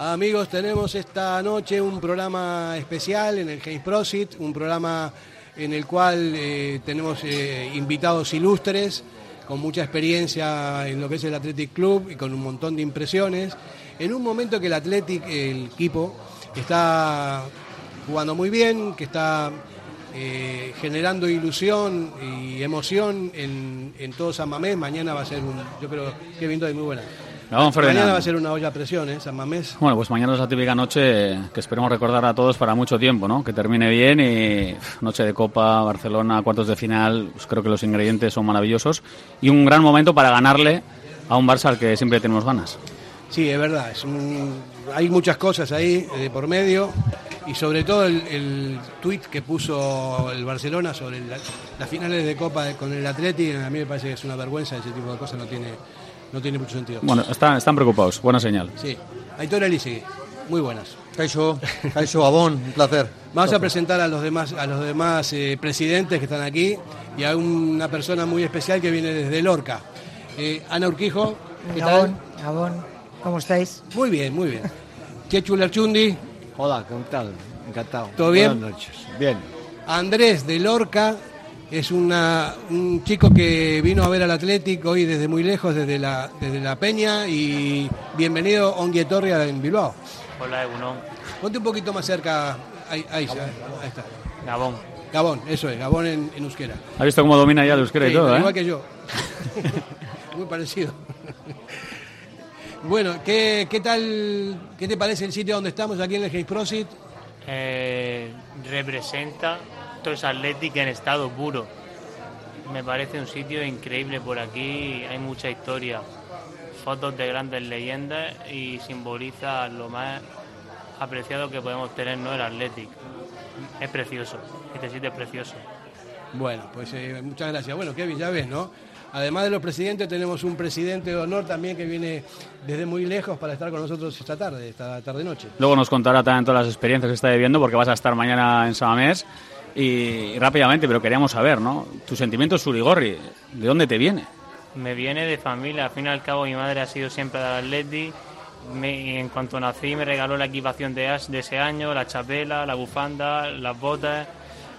Amigos, tenemos esta noche un programa especial en el James Prosit, un programa en el cual eh, tenemos eh, invitados ilustres con mucha experiencia en lo que es el Athletic Club y con un montón de impresiones. En un momento que el Athletic, el equipo, está jugando muy bien, que está eh, generando ilusión y emoción en, en todo San Mamés. Mañana va a ser un, yo creo que viento de muy buena. Mañana va a ser una olla a presión, ¿eh? San Mamés. Bueno, pues mañana es la típica noche que esperemos recordar a todos para mucho tiempo, ¿no? Que termine bien y noche de Copa, Barcelona, cuartos de final, pues creo que los ingredientes son maravillosos y un gran momento para ganarle a un Barça al que siempre tenemos ganas. Sí, es verdad, es hay muchas cosas ahí eh, por medio y sobre todo el, el tuit que puso el Barcelona sobre las finales de Copa con el Atleti, a mí me parece que es una vergüenza, ese tipo de cosas no tiene no tiene mucho sentido. Bueno, están, están preocupados, buena señal. Sí. Aitor Elise, muy buenas. Caixo, Caixo Abón, un placer. Vamos a presentar a los demás, a los demás eh, presidentes que están aquí y a una persona muy especial que viene desde Lorca. Eh, Ana Urquijo, ¿qué tal? Abón, ¿cómo estáis? Muy bien, muy bien. Chechu Lerchundi. Hola, ¿qué tal? Encantado. ¿Todo bien? Buenas noches. Bien. Andrés de Lorca, es una, un chico que vino a ver al Atlético hoy desde muy lejos, desde la, desde la Peña, y bienvenido Onguietorria en Bilbao. Hola, Egunon. Ponte un poquito más cerca, ahí, ahí, está. Gabón. Gabón, eso es, Gabón en, en euskera. ¿Has visto cómo domina ya el euskera Sí, y todo, eh? Igual que yo. muy parecido. bueno, ¿qué, ¿qué tal, qué te parece el sitio donde estamos aquí en el James Prosit? Eh, representa todo es Athletic en estado puro. Me parece un sitio increíble por aquí, hay mucha historia, fotos de grandes leyendas y simboliza lo más apreciado que podemos tener ¿no? el Athletic. Es precioso, este sitio es precioso. Bueno, pues eh, muchas gracias. Bueno, Kevin, ya ves, ¿no? Además de los presidentes, tenemos un presidente de honor también que viene desde muy lejos para estar con nosotros esta tarde, esta tarde-noche. Luego nos contará también todas las experiencias que está viviendo porque vas a estar mañana en Samamés y, y rápidamente, pero queríamos saber, ¿no? Tu sentimiento Surigorri, ¿de dónde te viene? Me viene de familia, al fin y al cabo mi madre ha sido siempre del Atleti. Me- en cuanto nací me regaló la equipación de, de ese año, la chapela, la bufanda, las botas,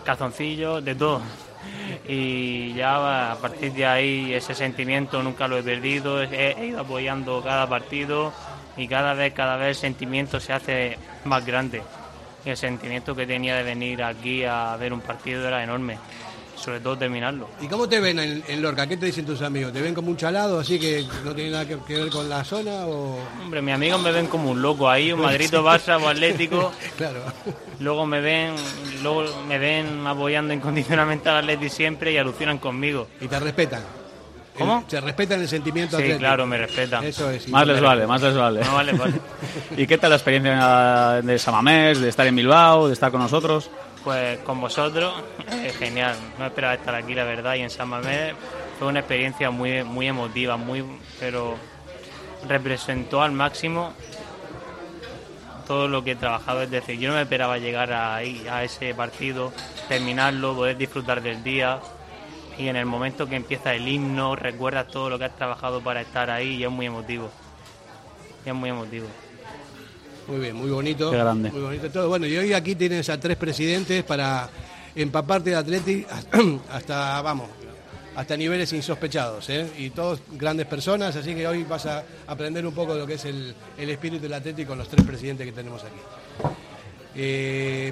calzoncillos, de todo. Y ya a partir de ahí ese sentimiento nunca lo he perdido, he, ido apoyando cada partido y cada vez, cada vez el sentimiento se hace más grande. El sentimiento que tenía de venir aquí a ver un partido era enorme, sobre todo terminarlo. ¿Y cómo te ven en, en Lorca? ¿Qué te dicen tus amigos? ¿Te ven como un chalado, así que no tiene nada que, que ver con la zona? O... Hombre, mis amigos me ven como un loco ahí, un Madrid o Barça o Atlético. Claro. Luego me ven, luego me ven apoyando incondicionalmente al Atleti siempre y alucinan conmigo. Y te respetan. ¿Cómo? Se respetan el sentimiento Sí, atlético. claro, me respetan. Eso es. Más les vale, más les vale. No, vale, vale. ¿Y qué tal la experiencia de Samamés, de estar en Bilbao, de estar con nosotros? Pues con vosotros, eh, genial. No esperaba estar aquí, la verdad, y en San Mamés fue una experiencia muy, muy emotiva, muy, pero representó al máximo todo lo que he trabajado. Es decir, yo no me esperaba llegar ahí, a ese partido, terminarlo, poder disfrutar del día. Y en el momento que empieza el himno, recuerdas todo lo que has trabajado para estar ahí y es muy emotivo. Y es muy emotivo. Muy bien, muy bonito. Qué grande. Muy bonito todo. Bueno, y hoy aquí tienes a tres presidentes para empaparte de Atleti hasta, vamos, hasta niveles insospechados, ¿eh? Y todos grandes personas, así que hoy vas a aprender un poco de lo que es el, el espíritu del Atleti con los tres presidentes que tenemos aquí. Eh,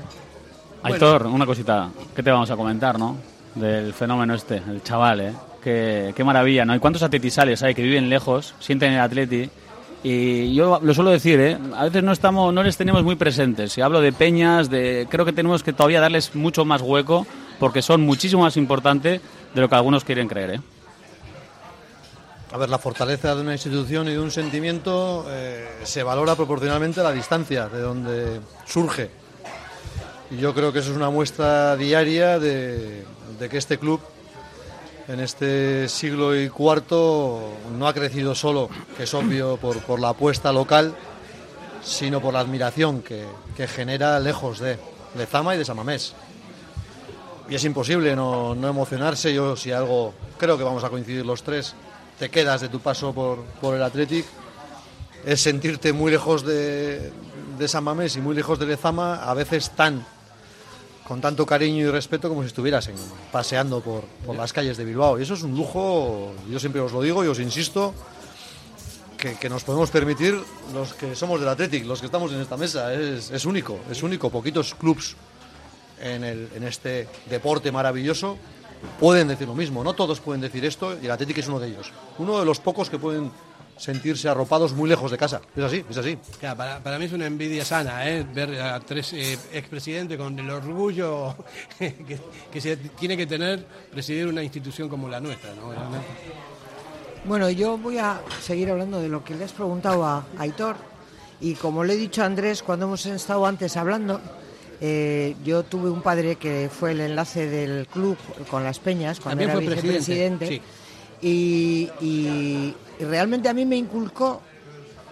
bueno, Aitor, una cosita, ¿qué te vamos a comentar, no? Del fenómeno este, el chaval, ¿eh? Qué, qué maravilla, ¿no? ¿Y cuántos atletisales hay que viven lejos, sienten el atleti? Y yo lo suelo decir, ¿eh? A veces no estamos, no les tenemos muy presentes. Si hablo de peñas, de, creo que tenemos que todavía darles mucho más hueco porque son muchísimo más importantes de lo que algunos quieren creer, ¿eh? A ver, la fortaleza de una institución y de un sentimiento eh, se valora proporcionalmente a la distancia de donde surge. Y yo creo que eso es una muestra diaria de, de que este club en este siglo y cuarto no ha crecido solo, que es obvio, por, por la apuesta local, sino por la admiración que, que genera lejos de. Lezama y de Samamés. Y es imposible no, no emocionarse. Yo, si algo, creo que vamos a coincidir los tres, te quedas de tu paso por, por el Athletic, es sentirte muy lejos de, de San Mamés y muy lejos de Lezama, a veces tan con tanto cariño y respeto como si estuvieras paseando por, por las calles de Bilbao. Y eso es un lujo, yo siempre os lo digo y os insisto, que, que nos podemos permitir los que somos del Athletic, los que estamos en esta mesa. Es, es único, es único. Poquitos clubs en, el- en este deporte maravilloso pueden decir lo mismo. No todos pueden decir esto y el Athletic es uno de ellos. Uno de los pocos que pueden sentirse arropados muy lejos de casa. Es así, es así. Claro, para, para mí es una envidia sana, ¿eh? ver a tres eh, expresidentes con el orgullo que, que se tiene que tener presidir una institución como la nuestra. ¿no? Bueno, yo voy a seguir hablando de lo que le has preguntado a Aitor. Y como le he dicho a Andrés cuando hemos estado antes hablando, eh, yo tuve un padre que fue el enlace del club con las Peñas, cuando También era fue presidente, vicepresidente. Y, y- y realmente a mí me inculcó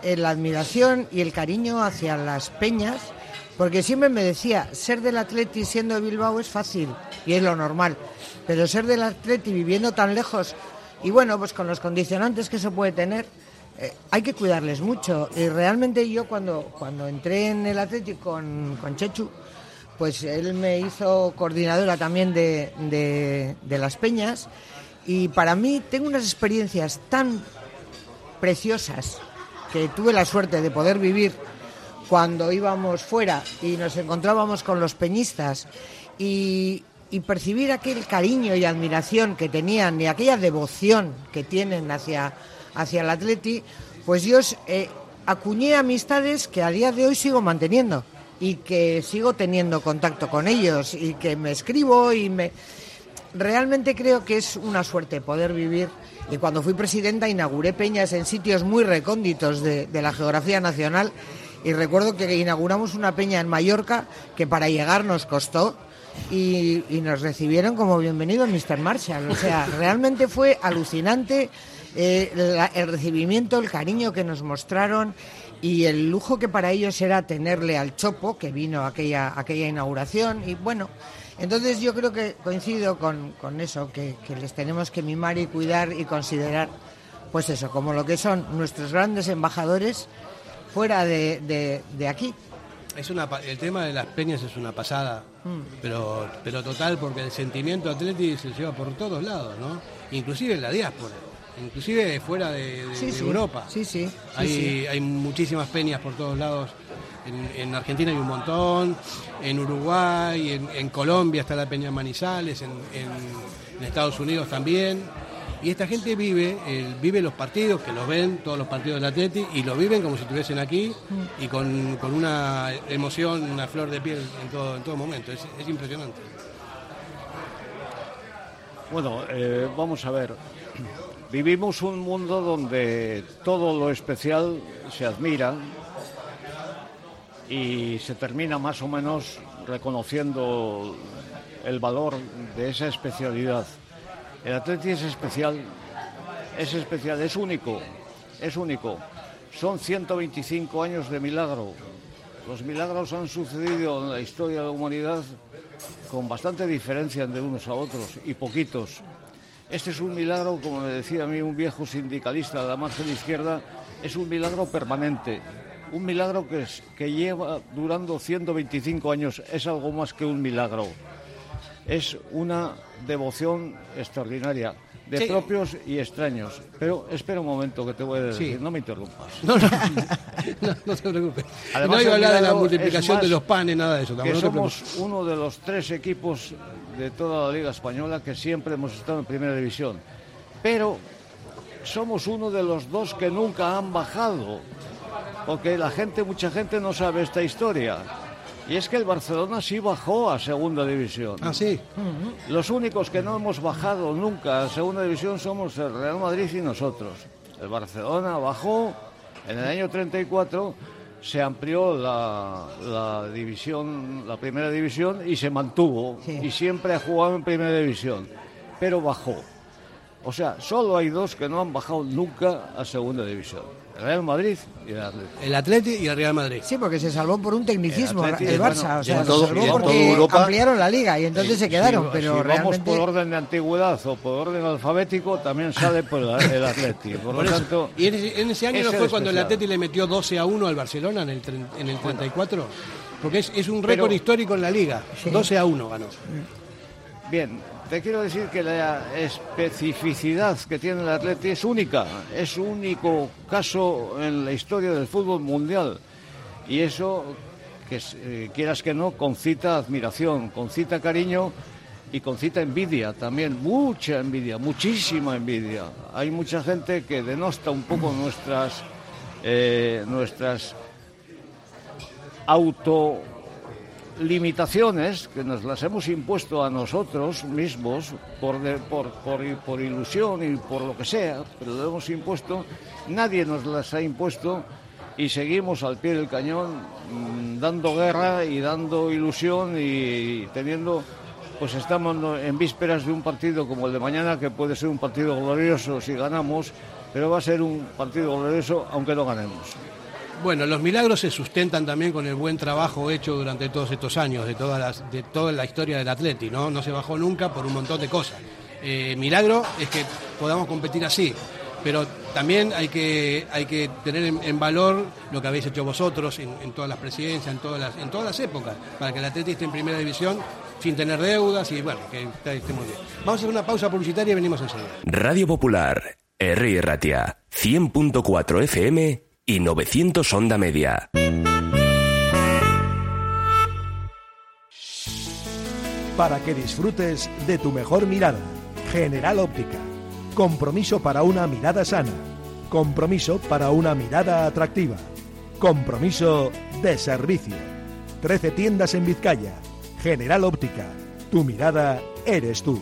eh, la admiración y el cariño hacia las Peñas, porque siempre me decía, ser del Atleti siendo de Bilbao es fácil y es lo normal, pero ser del Atleti viviendo tan lejos y bueno, pues con los condicionantes que se puede tener, eh, hay que cuidarles mucho. Y realmente yo cuando, cuando entré en el Atlético con, con Chechu, pues él me hizo coordinadora también de- de las peñas y para mí tengo unas experiencias tan preciosas que tuve la suerte de poder vivir cuando íbamos fuera y nos encontrábamos con los peñistas y, percibir aquel cariño y admiración que tenían y aquella devoción que tienen hacia, hacia el atleti, pues yo eh, acuñé amistades que a día de hoy sigo manteniendo y que sigo teniendo contacto con ellos y que me escribo y me realmente creo que es una suerte poder vivir. Y cuando fui presidenta inauguré peñas en sitios muy recónditos de, de la geografía nacional. Y recuerdo que inauguramos una peña en Mallorca que para llegar nos costó y, y nos recibieron como bienvenido Mr. Marshall. O sea, realmente fue alucinante eh, la- el recibimiento, el cariño que nos mostraron y el lujo que para ellos era tenerle al Chopo, que vino aquella, aquella inauguración. Y bueno, entonces yo creo que coincido con, con eso, que, que les tenemos que mimar y cuidar y considerar, pues eso, como lo que son nuestros grandes embajadores fuera de, de- de aquí. Es una, el tema de las peñas es una pasada, pero, pero total, porque el sentimiento atlético se lleva por todos lados, ¿no? Inclusive en la diáspora, inclusive fuera de, de- Sí, de sí. Europa. Sí, sí, sí, hay, sí. hay muchísimas peñas por todos lados. En, en Argentina hay un montón, en Uruguay, en, en Colombia está la Peña Manizales, en, en- en Estados Unidos también. Y esta gente vive, el- vive los partidos, que los ven, todos los partidos del Atleti, y lo viven como si estuviesen aquí y con, con una emoción, una flor de piel en todo, en todo momento. Es, es impresionante. Bueno, eh, vamos a ver. Vivimos un mundo donde todo lo especial se admira y se termina más o menos reconociendo el valor de esa especialidad. El Atleti es especial, es especial, es único, es único. Son 125 años de milagro. Los milagros han sucedido en la historia de la humanidad con bastante diferencia de unos a otros y poquitos. Este es un milagro, como me decía a mí un viejo sindicalista de la margen izquierda, es un milagro permanente. Un milagro que, es- que lleva durando 125 años, es algo más que un milagro. Es una devoción extraordinaria, de Sí. propios y extraños. Pero espera un momento que te voy a decir, Sí. no me interrumpas. No, no, no, no te preocupes. Además, no iba a hablar de la multiplicación de los panes, nada de eso. que somos uno de los tres equipos de toda la Liga Española que siempre hemos estado en Primera División. Pero somos uno de los dos que nunca han bajado. Porque la gente, mucha gente no sabe esta historia. Y es que el Barcelona sí bajó a Segunda División. Ah, sí. Los únicos que no hemos bajado nunca a segunda división somos el Real Madrid y nosotros. El Barcelona bajó en el año 34, se amplió la, la división, la primera división y se mantuvo Sí. y siempre ha jugado en primera división, pero bajó. O sea, solo hay dos que no han bajado nunca a segunda división. El Real Madrid y el Atlético. El Atleti y el Real Madrid. Sí, porque se salvó por un tecnicismo El Barça. bueno, o sea, se salvó porque Europa- ampliaron la liga y entonces se quedaron. Si- pero si vamos realmente. por orden de antigüedad o por orden alfabético, también sale por el, el Atlético. Por, Por lo tanto, y en ese, en ese año no el fue cuando el. Atleti le metió 12 a 1 al Barcelona en el, tren- en el 34. Porque es, es un récord Pero- histórico en la liga. 12 a 1 ganó. Bien, te quiero decir que la especificidad que tiene el Atleti es única, es único caso en la historia del fútbol mundial. Y eso, que eh, quieras que no, concita admiración, concita cariño y concita envidia también, mucha envidia, muchísima envidia. Hay mucha gente que denosta un poco nuestras, eh, nuestras auto limitaciones que nos las hemos impuesto a nosotros mismos por, por, por, ilusión y por lo que sea, pero lo hemos impuesto, nadie nos las ha impuesto y seguimos al pie del cañón mm, dando guerra y dando ilusión y teniendo, pues estamos en vísperas de un partido como el de mañana que puede ser un partido glorioso si ganamos, pero va a ser un partido glorioso aunque no ganemos. Bueno, los milagros se sustentan también con el buen trabajo hecho durante todos estos años, de, todas las, de toda la historia del Atleti, ¿no? No se bajó nunca por un montón de cosas. Eh, milagro es que podamos competir así, pero también hay que, tener en, valor lo que habéis hecho vosotros en, todas las presidencias, en todas las, en todas las épocas, para que el Atleti esté en primera división sin tener deudas y bueno, que esté, esté muy bien. Vamos a hacer una pausa publicitaria y venimos enseguida. Radio Popular, R. Ratia, 100.4 FM y 900 Onda Media. para que disfrutes de tu mejor mirada. General Óptica. Compromiso para una mirada sana. Compromiso para una mirada atractiva. Compromiso de servicio. 13 tiendas en Vizcaya. General Óptica. Tu mirada eres tú.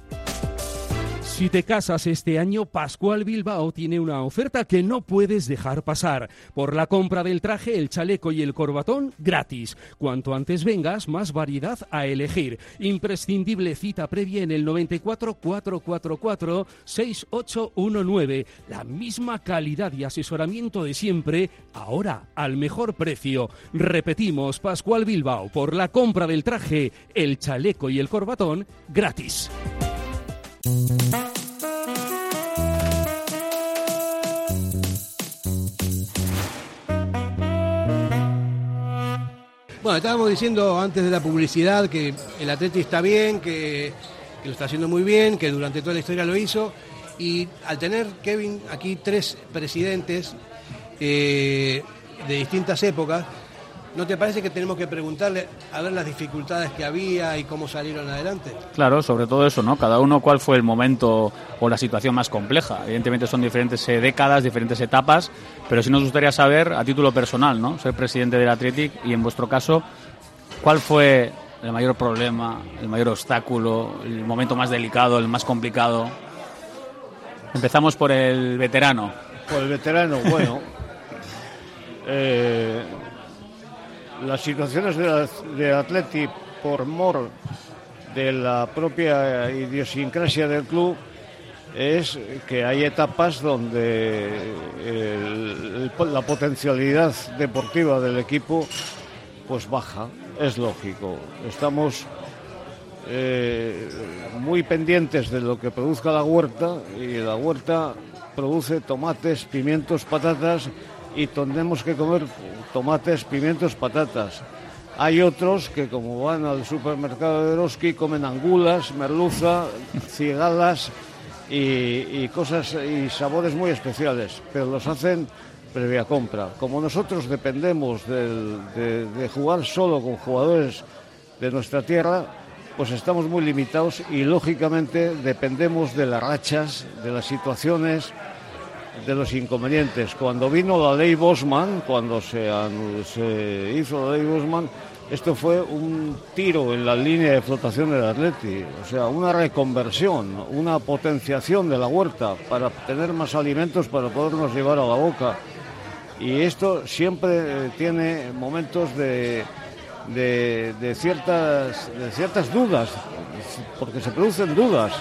Si te casas este año, Pascual Bilbao tiene una oferta que no puedes dejar pasar. Por la compra del traje, el chaleco y el corbatón, gratis. Cuanto antes vengas, más variedad a elegir. Imprescindible cita previa en el 94 444 6819. La misma calidad y asesoramiento de siempre, ahora al mejor precio. Repetimos, Pascual Bilbao, por la compra del traje, el chaleco y el corbatón, gratis. Bueno, estábamos diciendo antes de la publicidad que el Atleti está bien, que, lo está haciendo muy bien, que durante toda la historia lo hizo. Y al tener, Kevin, aquí tres presidentes eh, de distintas épocas, ¿no te parece que tenemos que preguntarle a ver las dificultades que había y cómo salieron adelante? Claro, sobre todo eso, ¿no? Cada uno cuál fue el momento o la situación más compleja. Evidentemente son diferentes eh, décadas, diferentes etapas, pero sí nos gustaría saber, a título personal, ¿no? Soy presidente del Athletic y en vuestro caso, ¿cuál fue el mayor problema, el mayor obstáculo, el momento más delicado, el más complicado? Empezamos por el veterano. Por el veterano, bueno. eh, las situaciones de, de Atleti por mor de la propia idiosincrasia del club es que hay etapas donde la potencialidad deportiva del equipo pues baja, es lógico. Estamos eh, muy pendientes de lo que produzca la huerta y la huerta produce tomates, pimientos, patatas y tenemos que comer tomates, pimientos, patatas. Hay otros que como van al supermercado de Eroski comen angulas, merluza, cigalas y, y cosas y sabores muy especiales, pero los hacen previa compra. Como nosotros dependemos del- de, de jugar solo con jugadores de nuestra tierra, pues estamos muy limitados y lógicamente dependemos de las rachas, de las situaciones, de los inconvenientes. Cuando vino la ley Bosman, cuando se, se hizo la ley Bosman, esto fue un tiro en la línea de flotación del Atleti, o sea, una reconversión, una potenciación de la huerta para tener más alimentos para podernos llevar a la boca. Y esto siempre eh, tiene momentos de, de, de ciertas, de ciertas dudas, porque se producen dudas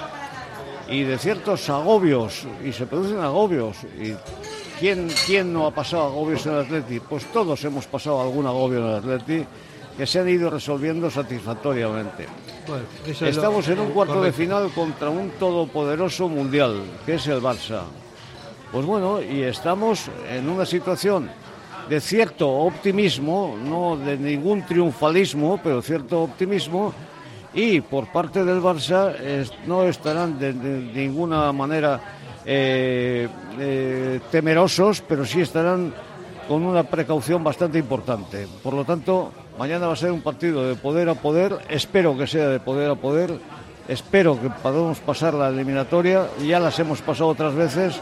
y de ciertos agobios, y se producen agobios. ¿Y quién, quién no ha pasado agobios en el Atleti? Pues todos hemos pasado algún agobio en el Atleti que se han ido resolviendo satisfactoriamente. Bueno, eso es lo- Estamos en un cuarto de final contra un todopoderoso mundial, que es el Barça. Pues bueno, y estamos en una situación de cierto optimismo, no de ningún triunfalismo, pero cierto optimismo, y por parte del Barça no estarán de, de ninguna manera eh, eh, temerosos, pero sí estarán con una precaución bastante importante. Por lo tanto, mañana va a ser un partido de poder a poder, espero que sea de poder a poder, espero que podamos pasar la eliminatoria, ya las hemos pasado otras veces,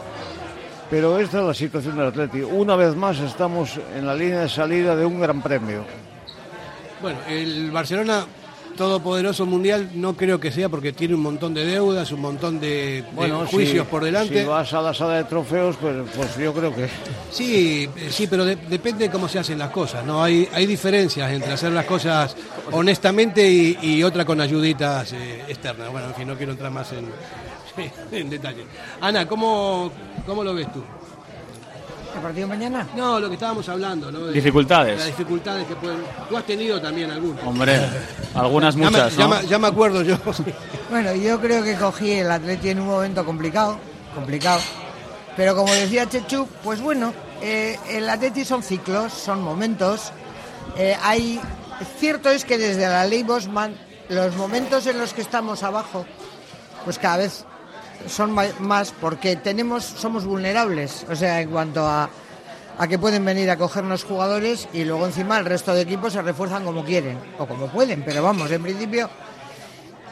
pero esta es la situación del Atleti. Una vez más estamos en la línea de salida de un gran premio. Bueno, el Barcelona todopoderoso mundial no creo que sea porque tiene un montón de deudas, un montón de, juicios si- por delante. Si vas a la sala de trofeos, pues, pues yo creo que... Sí, sí, pero de- depende de cómo se hacen las cosas, ¿no? Hay, hay diferencias entre hacer las cosas honestamente y, y otra con ayuditas eh, externas. Bueno, en fin, no quiero entrar más en, en detalle. Ana, ¿cómo, ¿cómo lo ves tú? ¿El partido mañana? No, lo que estábamos hablando, ¿no? De- Dificultades. Las dificultades que pueden... Tú has tenido también algunas. Hombre, algunas Ya me- muchas, ya, ¿no? me, ya me acuerdo yo. Bueno, yo creo que cogí el Atleti en un momento complicado, complicado. Pero como decía Chechu, pues bueno, eh, el Atleti son ciclos, son momentos. Eh, hay cierto es que desde la ley Bosman los momentos en los que estamos abajo, pues cada vez son más porque tenemos somos vulnerables, o sea, en cuanto a a que pueden venir a cogernos jugadores y luego encima el resto de equipos se refuerzan como quieren o como pueden, pero vamos, en principio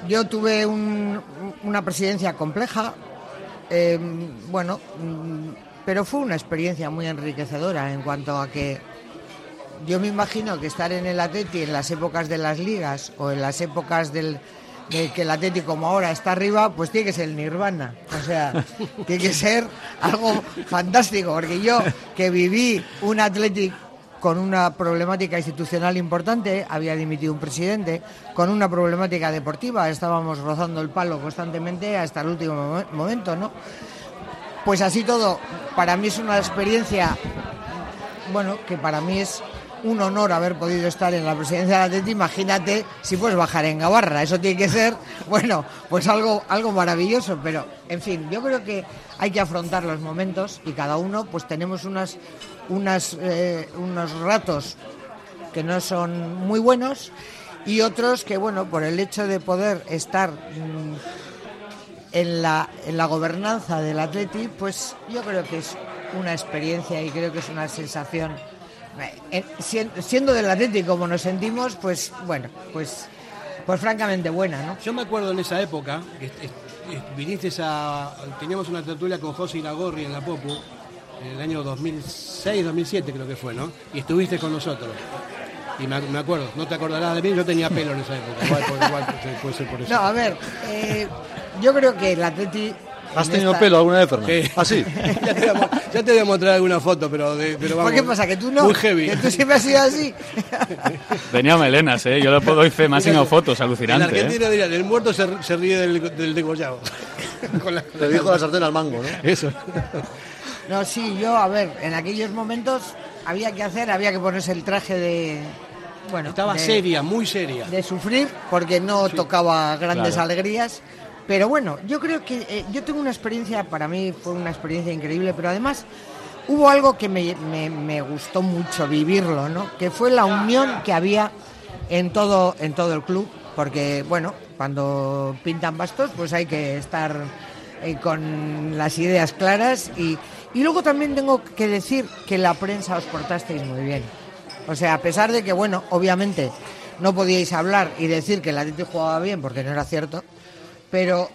yo tuve un- una presidencia compleja, eh, bueno, mm, pero fue una experiencia muy enriquecedora en cuanto a que yo me imagino que estar en el Atleti en las épocas de las ligas o en las épocas del, de que el Atleti como ahora está arriba, pues tiene que ser el Nirvana. O sea, tiene que ser algo fantástico, porque yo que viví un Atleti con una problemática institucional importante, había dimitido un presidente, con una problemática deportiva, estábamos rozando el palo constantemente hasta el último mo- momento, ¿no? Pues así todo, para mí es una experiencia bueno, que para mí es un honor haber podido estar en la presidencia del Atleti. Imagínate si puedes bajar en Gabarra. Eso tiene que ser, bueno, pues algo, algo maravilloso. Pero, en fin, yo creo que hay que afrontar los momentos y cada uno, pues tenemos unas, unas, eh, unos ratos que no son muy buenos y otros que, bueno, por el hecho de poder estar mm, en la, en la gobernanza del Atleti, pues yo creo que es una experiencia y creo que es una sensación. Eh, sien- Siendo del Atleti como nos sentimos, pues bueno, pues, pues francamente buena, ¿no? Yo me acuerdo en esa época, que viniste a. Teníamos una tertulia con José Iragorri en la Popu, en el año 2006, 2007 creo que fue, ¿no? Y estuviste con nosotros. Y me, me acuerdo, no te acordarás de mí, yo tenía pelo en esa época. Igual, igual puede ser- puede ser por eso. No, a ver, eh, yo creo que el Atleti. ¿Has en tenido esta- pelo alguna vez, Fernando? Sí. ¿Ah, sí? ya, te voy a, ya te voy a mostrar alguna foto, pero, de, pero ¿Por vamos. qué pasa? ¿Que tú no? Muy heavy. ¿Que tú siempre has sido así? Tenía melenas, ¿eh? Yo le puedo fe, me ha enseñado fotos, En alucinante, ¿eh? Argentina dirían, el muerto se, se ríe del, del degollado. Con la- Te dijo la sartén al mango, ¿no? Eso. No, sí, yo, a ver, en aquellos momentos había que hacer, había que ponerse el traje de. Bueno, Estaba de- seria, muy seria. de sufrir porque no tocaba grandes Claro. alegrías. Pero bueno, yo creo que eh, yo tengo una experiencia, para mí fue una experiencia increíble, pero además hubo algo que me, me- gustó mucho vivirlo, ¿no? Que fue la unión que había en todo, en todo el club, porque bueno, cuando pintan bastos, pues hay que estar eh, con las ideas claras y, y luego también tengo que decir que la prensa os portasteis muy bien. O sea, a pesar de que, bueno, obviamente no podíais hablar y decir que el Atlético jugaba bien porque no era cierto, pero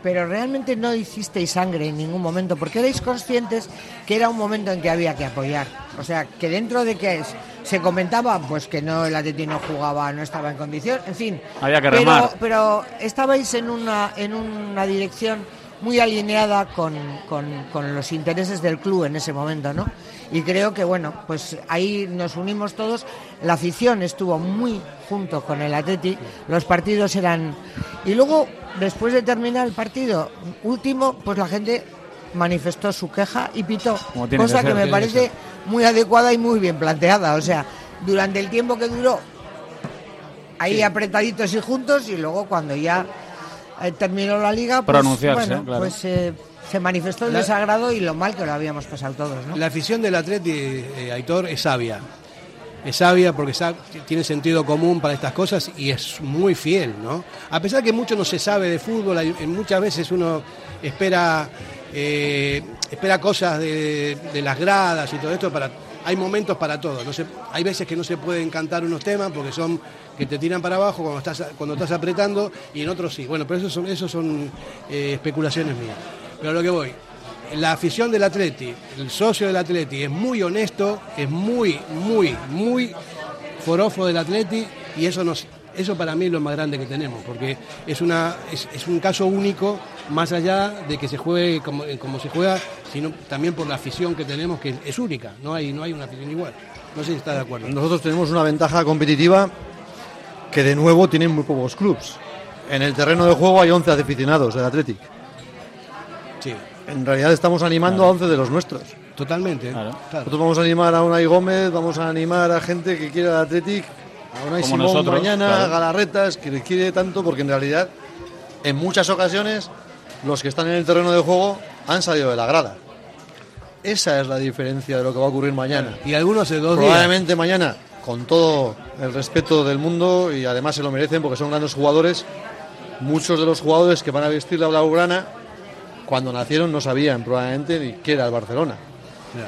pero realmente no hicisteis sangre en ningún momento porque erais conscientes que era un momento en que había que apoyar. O sea, que dentro de que es, se comentaba pues que no el Atlético no jugaba, no estaba en condición, en fin. Había que pero, remar. pero estabais en una en una dirección muy alineada con, con- con los intereses del club en ese momento, ¿no? Y creo que, bueno, pues ahí nos unimos todos. La afición estuvo muy junto con el Atleti. Los partidos eran... Y luego, después de terminar el partido último, pues la gente manifestó su queja y pitó. Cosa que me que parece muy adecuada y muy bien planteada. O sea, durante el tiempo que duró, ahí apretaditos y juntos, y luego cuando ya eh, terminó la liga, pues, Pronunciarse, bueno, claro. pues eh, se manifestó el La- desagrado y lo mal que lo habíamos pasado todos, ¿no? La afición del Atleti, eh, Aitor, es sabia. Es sabia porque tiene sentido común para estas cosas y es muy fiel, ¿no? A pesar que mucho no se sabe de fútbol, hay- muchas veces uno espera, eh, espera cosas de, de las gradas y todo esto para... Hay momentos para todo. No se- hay veces que no se pueden cantar unos temas porque son que te tiran para abajo cuando estás cuando estás apretando y en otros sí. Bueno, pero eso son eso son eh, especulaciones mías. Pero lo que voy, la afición del Atleti, el socio del Atleti es muy honesto, es muy, muy, muy forofo del Atleti y eso nos, eso para mí es lo más grande que tenemos, porque es una, es, es un caso único, más allá de que se juegue como, como se juega, sino también por la afición que tenemos, que es única, no hay, no hay una afición igual. No sé si está de acuerdo. Nosotros tenemos una ventaja competitiva que de nuevo tienen muy pocos clubs. En el terreno de juego hay 11 aficionados del Athletic. Sí, En realidad estamos animando a 11 de los nuestros. totalmente. Claro. claro. Nosotros vamos a animar a Unai Gómez, vamos a animar a gente que quiere el Athletic, a Unai Como Simón nosotros, mañana, claro. a Galarretas, que le quiere tanto, porque en realidad, en muchas ocasiones, los que están en el terreno de juego han salido de la grada. Esa es la diferencia de lo que va a ocurrir mañana. Y algunos hace dos días. Probablemente mañana, con todo el respeto del mundo, y además se lo merecen porque son grandes jugadores, muchos de los jugadores que van a vestir la blaugrana, cuando nacieron no sabían probablemente ni qué era el Barcelona.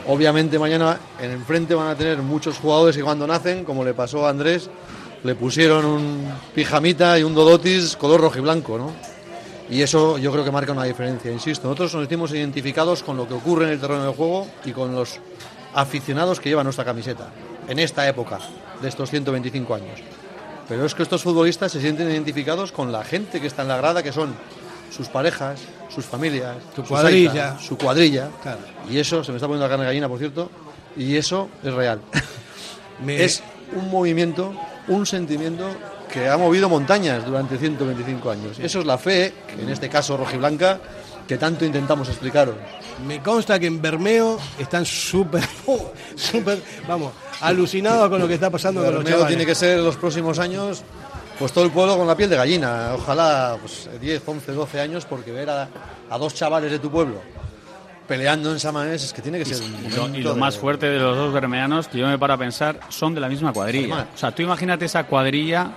Obviamente mañana en enfrente van a tener muchos jugadores que cuando nacen, como le pasó a Andrés, le pusieron un pijamita y un dodotis color rojo y blanco, ¿no? Y eso yo creo que marca una diferencia, insisto. Nosotros nos sentimos identificados con lo que ocurre en el terreno de juego y con los aficionados que llevan nuestra camiseta en esta época de estos 125 años. Pero es que estos futbolistas se sienten identificados con la gente que está en la grada, que son sus parejas, sus familias, Su cuadrilla. su cuadrilla. Claro. Y eso, se me está poniendo la carne gallina, por cierto, y eso es real. Me- Es un movimiento, un sentimiento que ha movido montañas durante 125 años. Eso es la fe, en este caso rojiblanca, que tanto intentamos explicaros. Me consta que en Bermeo están súper, súper, vamos, alucinados con lo que está pasando con los Bermeo chavales. tiene que ser en los próximos años, pues todo el pueblo con la piel de gallina. Ojalá pues, 10, 11, 12 años, porque ver a, a dos chavales de tu pueblo peleando en Samanés es que tiene que ser un Y lo, y lo de- más fuerte de los dos bermeanos, que yo me paro a pensar, son de la misma cuadrilla. Además. O sea, tú imagínate esa cuadrilla,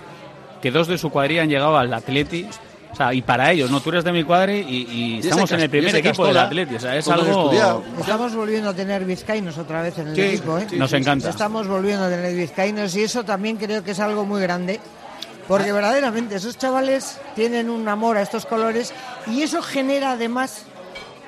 que dos de su cuadrilla han llegado al Atleti. O sea, y para ellos, no, tú eres de mi cuadri y, y ese estamos en el y primer equipo del Atleti. O sea, es algo... Estamos volviendo a tener vizcaínos otra vez en el Sí, equipo, ¿eh? sí, Nos encanta. Estamos volviendo a tener vizcaínos y eso también creo que es algo muy grande. Porque verdaderamente esos chavales tienen un amor a estos colores y eso genera además,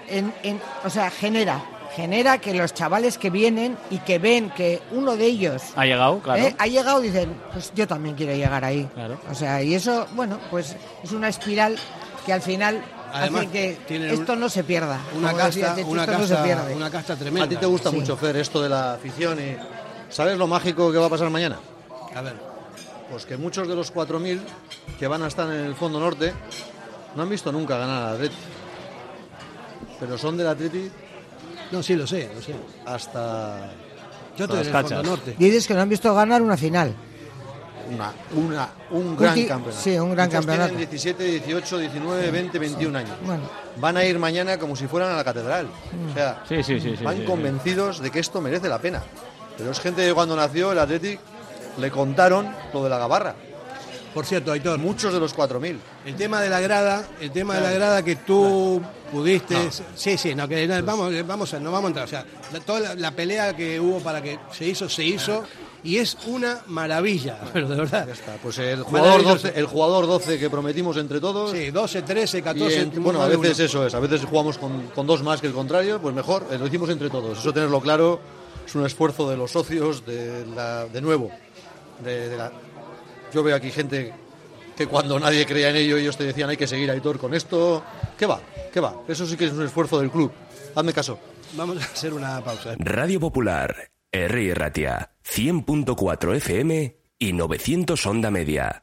en, en- o sea, genera, genera que los chavales que vienen y que ven que uno de ellos Ha llegado, claro. ¿eh? ha llegado dicen, pues yo también quiero llegar ahí. Claro. O sea, y eso, bueno, pues es una espiral que al final Además, hace que esto un- no se pierda. Una casta, una esto no se casta, pierde. una casta tremenda. A ti te gusta Sí. mucho, Fer, esto de la afición y... ¿Sabes lo mágico que va a pasar mañana? A ver, Pues que muchos de los 4.000 que van a estar en el fondo norte no han visto nunca ganar al Atleti. Pero son del Atleti no, sí, lo sé, lo sé. hasta Yo Las el. Fondo Norte. Dices que no han visto ganar una final. una, una, un gran campeonato. sí, un gran Muchos campeonato. Tienen 17, 18, 19, 20, 21 años. Bueno, Van a ir mañana como si fueran a la catedral. O sea, Sí, sí, sí. sí, van sí, sí. convencidos de que esto merece la pena. Pero es gente que cuando nació el Athletic le contaron lo de la gabarra. Por cierto, Aitor. Muchos de los 4.000. El tema de la grada, el tema de la grada que tú pudiste. Sí, sí, no, que, no, vamos, vamos, a- no vamos a entrar. O sea, la- toda la, la pelea que hubo para que se hizo, se hizo. Y es una maravilla, pero de verdad. Ya está. Pues el jugador, Maravilloso. 12, el jugador 12 que prometimos entre todos. Sí, 12, 13, Y 14. en- bueno, a veces eso es, a veces jugamos con, con dos más que el contrario, pues mejor, eh, lo hicimos entre todos. Eso tenerlo claro es un esfuerzo de los socios, de, la, de nuevo. De, de la- yo veo aquí gente que cuando nadie creía en ello, ellos te decían hay que seguir a Aitor con esto. ¿Qué va? ¿Qué va? Eso sí que es un esfuerzo del club. Hazme caso. Vamos a hacer una pausa. Radio Popular, R. Ratia, 100.4 FM y 900 Onda Media.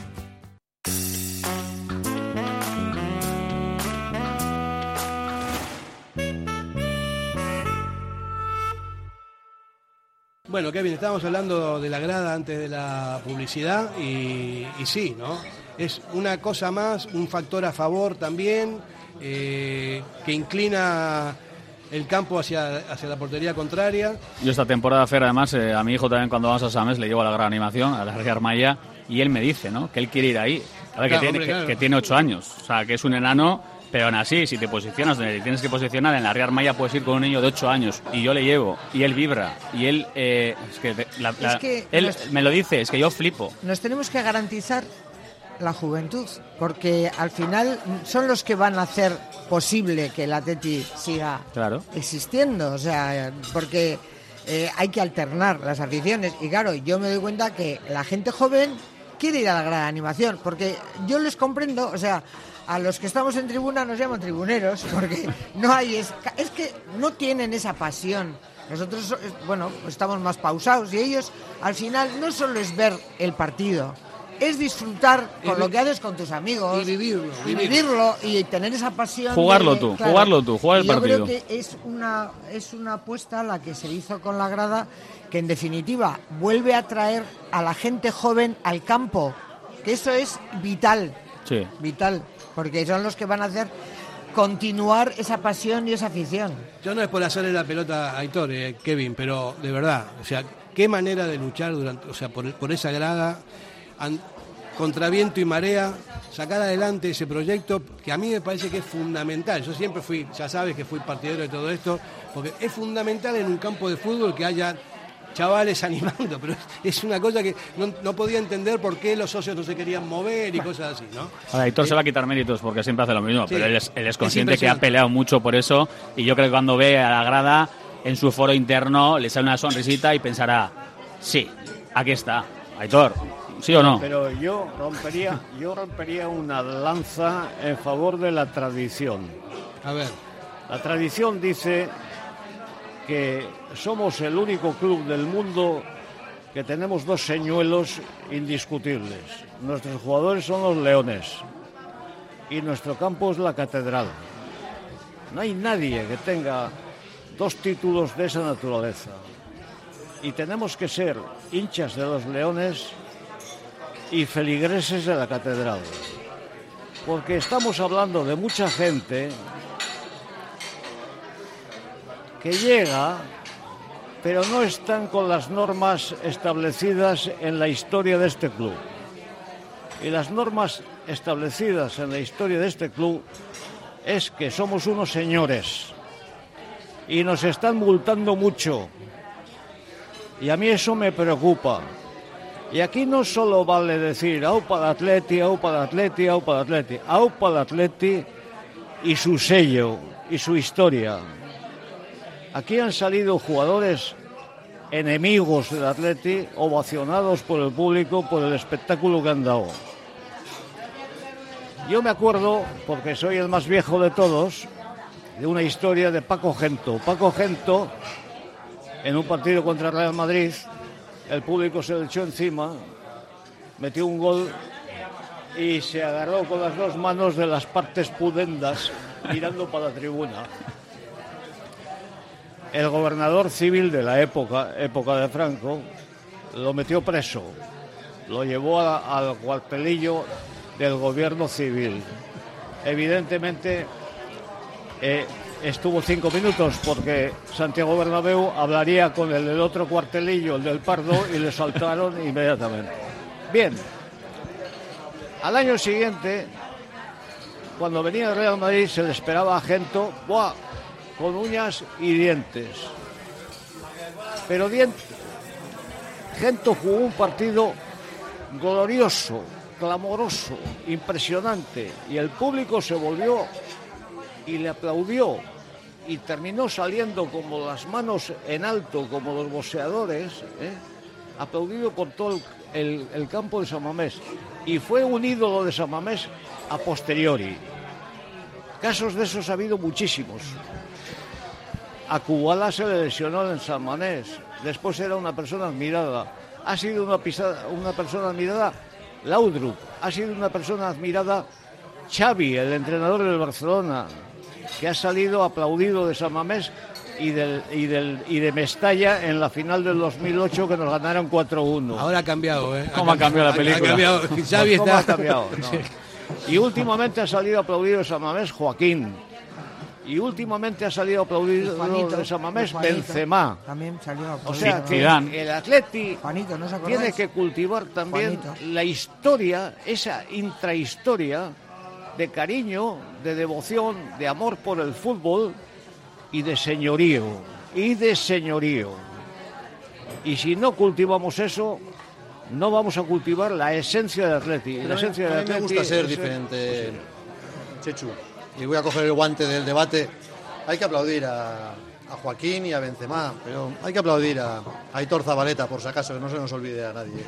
Bueno, Kevin, estábamos hablando de la grada antes de la publicidad y, y sí, ¿no? Es una cosa más, un factor a favor también, eh, que inclina el campo hacia, hacia la portería contraria. Yo esta temporada, Fer, además, eh, a mi hijo también cuando vamos a Sames le llevo a la gran animación, a la Real Maya, y él me dice, ¿no? Que él quiere ir ahí. A ver, Claro, que, tiene, hombre, que- claro. que tiene ocho años, o sea, que es un enano, pero aún así, si te posicionas donde te tienes que posicionar, en la Real Maya puedes ir con un niño de ocho años, y yo le llevo, y él vibra, y él, eh, es que, la- la- que él nos- me lo dice, es que yo flipo. Nos tenemos que garantizar la juventud, porque al final son los que van a hacer posible que el Atleti siga Claro. existiendo, o sea, porque eh, hay que alternar las aficiones. Y claro, yo me doy cuenta que la gente joven quiere ir a la gran animación, porque yo les comprendo, o sea, a los que estamos en tribuna nos llaman tribuneros, porque no hay, es, es que no tienen esa pasión. Nosotros, so- bueno, estamos más pausados y ellos, al final, no solo es ver el partido, es disfrutar con lo que haces con tus amigos. y vivirlo, y vivirlo. y tener esa pasión. Jugarlo de- tú, jugarlo tú, jugar el Y yo partido. creo que es una, es una apuesta la que se hizo con la grada que en definitiva vuelve a traer a la gente joven al campo, que eso es vital, Sí. vital, porque son los que van a hacer continuar esa pasión y esa afición. Yo no es por hacerle la pelota a Aitor, eh, Kevin, pero de verdad, o sea, qué manera de luchar durante, o sea, por, esa grada, an- contra viento y marea, sacar adelante ese proyecto que a mí me parece que es fundamental. Yo siempre fui, ya sabes que fui partidario de todo esto, porque es fundamental en un campo de fútbol que haya chavales animando, pero es, una cosa que no, no podía entender por qué los socios no se querían mover y cosas así, ¿no? Ahora, Héctor se va a quitar méritos porque siempre hace lo mismo, Sí. pero él es, él es Es consciente que ha peleado mucho por eso y yo creo que cuando ve a la grada en su foro interno le sale una sonrisita y pensará, sí, aquí está, Aitor, ¿sí o no? Pero yo rompería, yo rompería una lanza en favor de la tradición. A ver. La tradición dice que somos el único club del mundo que tenemos dos señuelos indiscutibles. Nuestros jugadores son los leones y nuestro campo es la catedral. No hay nadie que tenga dos títulos de esa naturaleza. Y tenemos que ser hinchas de los leones y feligreses de la catedral. Porque estamos hablando de mucha gente que llega pero no están con las normas establecidas en la historia de este club. Y las normas establecidas en la historia de este club es que somos unos señores y nos están multando mucho. Y a mí eso me preocupa. Y aquí no solo vale decir aupa de Atleti, aupa de Atleti, aupa de Atleti, aupa de Atleti y su sello y su historia. Aquí han salido jugadores enemigos del Atleti, ovacionados por el público por el espectáculo que han dado. Yo me acuerdo, porque soy el más viejo de todos, de una historia de Paco Gento. Paco Gento, en un partido contra Real Madrid, el público se le echó encima, metió un gol y se agarró con las dos manos de las partes pudendas mirando para la tribuna. El gobernador civil de la época, época de Franco, lo metió preso, lo llevó al cuartelillo del gobierno civil. Evidentemente eh, estuvo cinco minutos porque Santiago Bernabéu hablaría con el del otro cuartelillo, el del Pardo, y le saltaron inmediatamente. Bien, al año siguiente, cuando venía el Real Madrid, se le esperaba a Gento ¡buah! Con uñas y dientes. Pero dien- Gento jugó un partido glorioso, clamoroso, impresionante, y el público se volvió y le aplaudió y terminó saliendo como las manos en alto, como los boxeadores, ¿eh? aplaudido por todo el campo de San Mamés. Y fue un ídolo de San Mamés a posteriori. Casos de esos ha habido muchísimos. A Kubala se le lesionó en San Mamés. Después era una persona admirada. Ha sido una, pisada- una persona admirada Laudrup. Ha sido una persona admirada Xavi, el entrenador del Barcelona, que ha salido aplaudido de San Mamés y, del, y, del, y de Mestalla en la final del 2008 que nos ganaron 4-1. Ahora ha cambiado, ¿eh? ¿Cómo ha cambiado la película? Ha cambiado. Xavi ¿Cómo está... ha cambiado? No. Y últimamente ha salido aplaudido de San Mamés Joaquín. Y últimamente ha salido aplaudido Juanito, de San Mamés Juanito. Benzema. También salió. O sea que Zidane. el Atleti tiene que cultivar también Juanito. la historia, esa intrahistoria de cariño, de devoción, de amor por el fútbol y de señorío. Y de señorío. Y si no cultivamos eso, no vamos a cultivar la esencia del Atleti. Pero la a mí- esencia a del mí me Atleti gusta ser es diferente, Chechu. Y voy a coger el guante del debate. Hay que aplaudir a, a Joaquín y a Benzema, pero hay que aplaudir a, a Aitor Zabaleta, por si acaso, que no se nos olvide a nadie.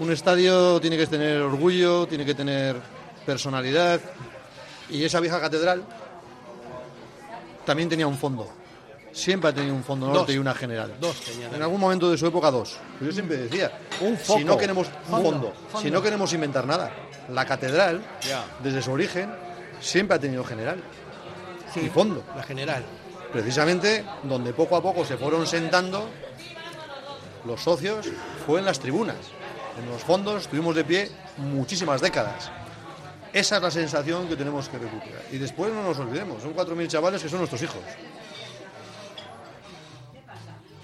Un estadio tiene que tener orgullo, tiene que tener personalidad. Y esa vieja catedral también tenía un fondo. Siempre ha tenido un fondo norte Dos. y una general. Dos tenía. En algún momento de su época, dos. Pues yo siempre decía, Un si foco. no queremos fondo, fondo. si no queremos inventar nada, la catedral, Ya. desde su origen, siempre ha tenido general y fondo. La general. Precisamente donde poco a poco se fueron sentando los socios fue en las tribunas. En los fondos estuvimos de pie muchísimas décadas. Esa es la sensación que tenemos que recuperar. Y después no nos olvidemos, son 4.000 chavales que son nuestros hijos.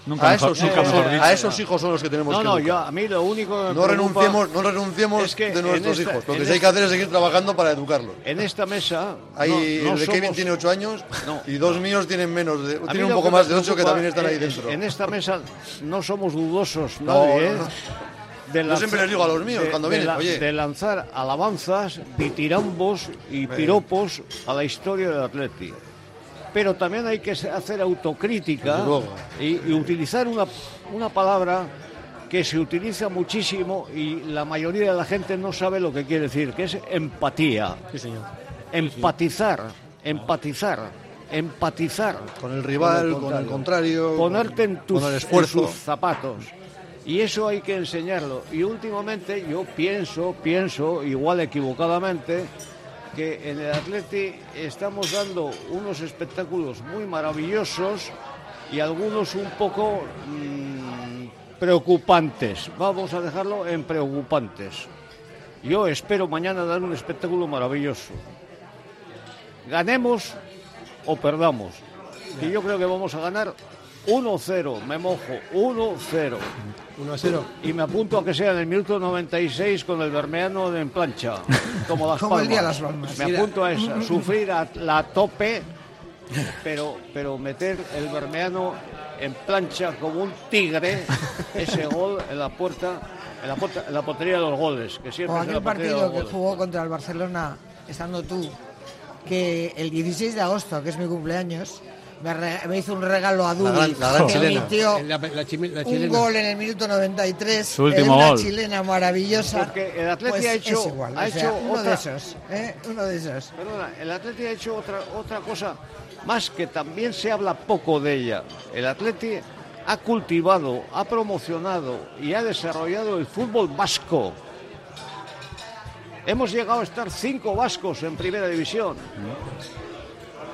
Nunca A mejor, esos, nunca hijos, mejor dicho. a esos hijos son los que tenemos No, que no, educar. yo, a mí lo único que No renunciemos, no renunciemos es que de nuestros esta- hijos, porque en si hay que esta- hacer es seguir trabajando para educarlos. En esta mesa. Hay, no- no el de Kevin somos- tiene 8 años No. y dos míos tienen menos de, tienen un lo poco que más de 8 que también están ahí dentro. En esta mesa no somos dudosos, No, nadie, no, ¿eh? no. De Yo siempre les digo a los míos, cuando de vienen, oye. de lanzar alabanzas, ditirambos y piropos a la historia del Atleti. Pero también hay que hacer autocrítica y, y utilizar una, una palabra que se utiliza muchísimo y la mayoría de la gente no sabe lo que quiere decir, que es empatía. Sí, señor. Empatizar, empatizar, empatizar. Con el rival, con el contrario, Ponerte en, tus, con el esfuerzo. en sus zapatos. Y eso hay que enseñarlo. Y últimamente yo pienso, pienso, igual equivocadamente, que en el Atleti estamos dando unos espectáculos muy maravillosos y algunos un poco mm, preocupantes. Vamos a dejarlo en preocupantes. Yo espero mañana dar un espectáculo maravilloso. Ganemos o perdamos. Y yo creo que vamos a ganar 1-0, me mojo, 1-0. 1-0. Y me apunto a que sea en el minuto 96 con el Bermeano en plancha, como las Como el día de palmas. las palmas. Me apunto a esa, sufrir a la tope, pero, pero meter el Bermeano en plancha como un tigre, ese gol en la puerta, en la, puerta- en la portería de los goles, que siempre O aquel partido que jugó contra el Barcelona, estando tú, que el 16 de agosto, que es mi cumpleaños, me, re- me hizo un regalo a gran- la gran que chilena. emitió La, la un chilena. gol en el minuto 93, Su último una gol. chilena maravillosa. Porque el Atleti Pues ha hecho- igual, ha o sea, hecho uno de esos, ¿eh? uno de esos. Perdona, el Atleti ha hecho otra, otra cosa más que también se habla poco de ella. El Atleti ha cultivado, ha promocionado y ha desarrollado el fútbol vasco. Hemos llegado a estar cinco vascos en primera división.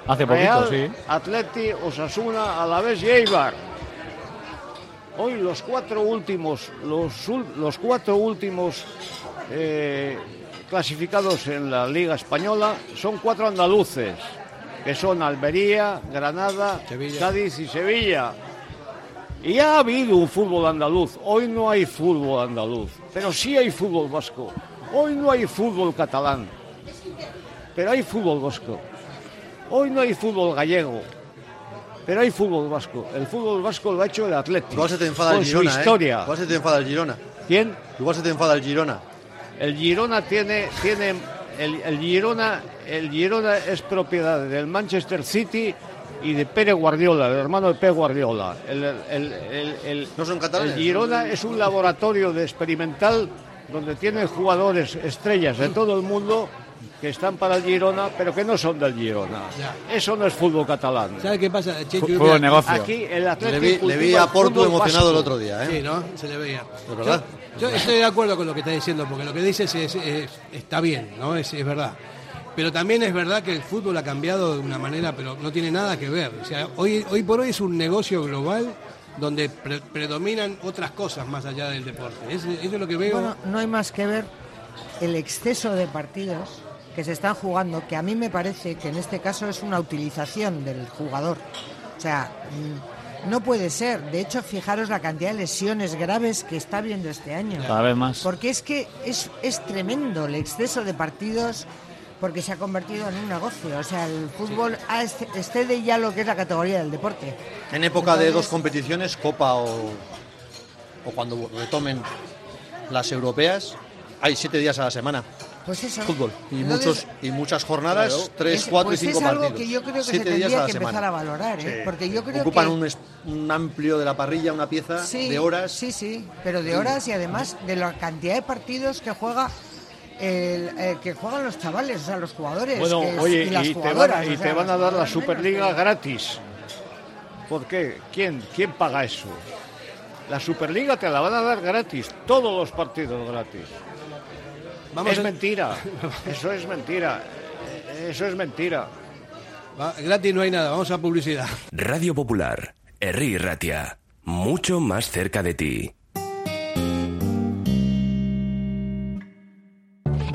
Hace poquito, Real, sí. Atleti, Osasuna, Alavés y Eibar. Hoy los cuatro últimos, los cuatro últimos eh, clasificados en la Liga Española son cuatro andaluces, que son Almería, Granada, Sevilla. Cádiz y Sevilla. Y ha habido un fútbol andaluz. Hoy no hay fútbol andaluz, pero sí hay fútbol vasco. Hoy no hay fútbol catalán, pero hay fútbol vasco. Hoy no hay fútbol gallego, pero hay fútbol vasco. El fútbol vasco lo ha hecho el Atlético. Igual se te enfada el Girona, su ¿eh? Igual se te enfada el Girona. ¿Quién? Igual se te enfada el Girona. El Girona tiene, tiene el, el Girona, el Girona es propiedad del Manchester City y de Pere Guardiola, el hermano de Pere Guardiola. El, el- el- el- No son catalanes. el Girona es un laboratorio de experimental donde tiene jugadores estrellas de todo el mundo que están para el Girona, pero que no son del Girona. Eso no es fútbol catalán. ¿Sabes qué pasa, Chechu? Fútbol negocio. Aquí el Atlético Le vi, le vi a Porto emocionado el otro día, ¿eh? Sí, ¿no? Se le veía. Es verdad. Yo, yo estoy de acuerdo con lo que está diciendo, porque lo que dices es, es- está bien, ¿no? Es, es verdad. Pero también es verdad que el fútbol ha cambiado de una manera, pero no tiene nada que ver. O sea, hoy, hoy por hoy es un negocio global donde pre- predominan otras cosas más allá del deporte. Es- Eso es lo que veo. Bueno, no hay más que ver el exceso de partidos que se están jugando, que a mí me parece que en este caso es una utilización del jugador. O sea, mm, no puede ser. De hecho, fijaros la cantidad de lesiones graves que está habiendo este año. Cada vez más. Porque es que es, es tremendo el exceso de partidos porque se ha convertido en un negocio. O sea, el fútbol ex- excede ya lo que es la categoría del deporte. En época de Entonces- dos competiciones, Copa o, o cuando retomen las europeas, hay siete días a la semana. Pues eso. Fútbol. Y, Entonces, muchos, y muchas jornadas, Claro. tres, Es- cuatro pues y cinco es algo partidos. que yo creo que se Siete días tendría a la que empezar semana. a valorar, ¿eh? Sí. Porque yo creo Ocupan que- un, es- un amplio de la parrilla, una pieza Sí, de horas. Sí, sí, pero de horas y además de la cantidad de partidos que juega el, eh, que juegan los chavales, o sea, los jugadores Bueno, que es- oye, y las y te van, jugadoras. y sea, te van a dar la Superliga menos, gratis. ¿Por qué? ¿Quién, ¿Quién paga eso? La Superliga te la van a dar gratis, todos los partidos gratis. Vamos es a- mentira, eso es mentira, eso es mentira. Va, gratis no hay nada, vamos a publicidad. Radio Popular, Herri Ratia, mucho más cerca de ti.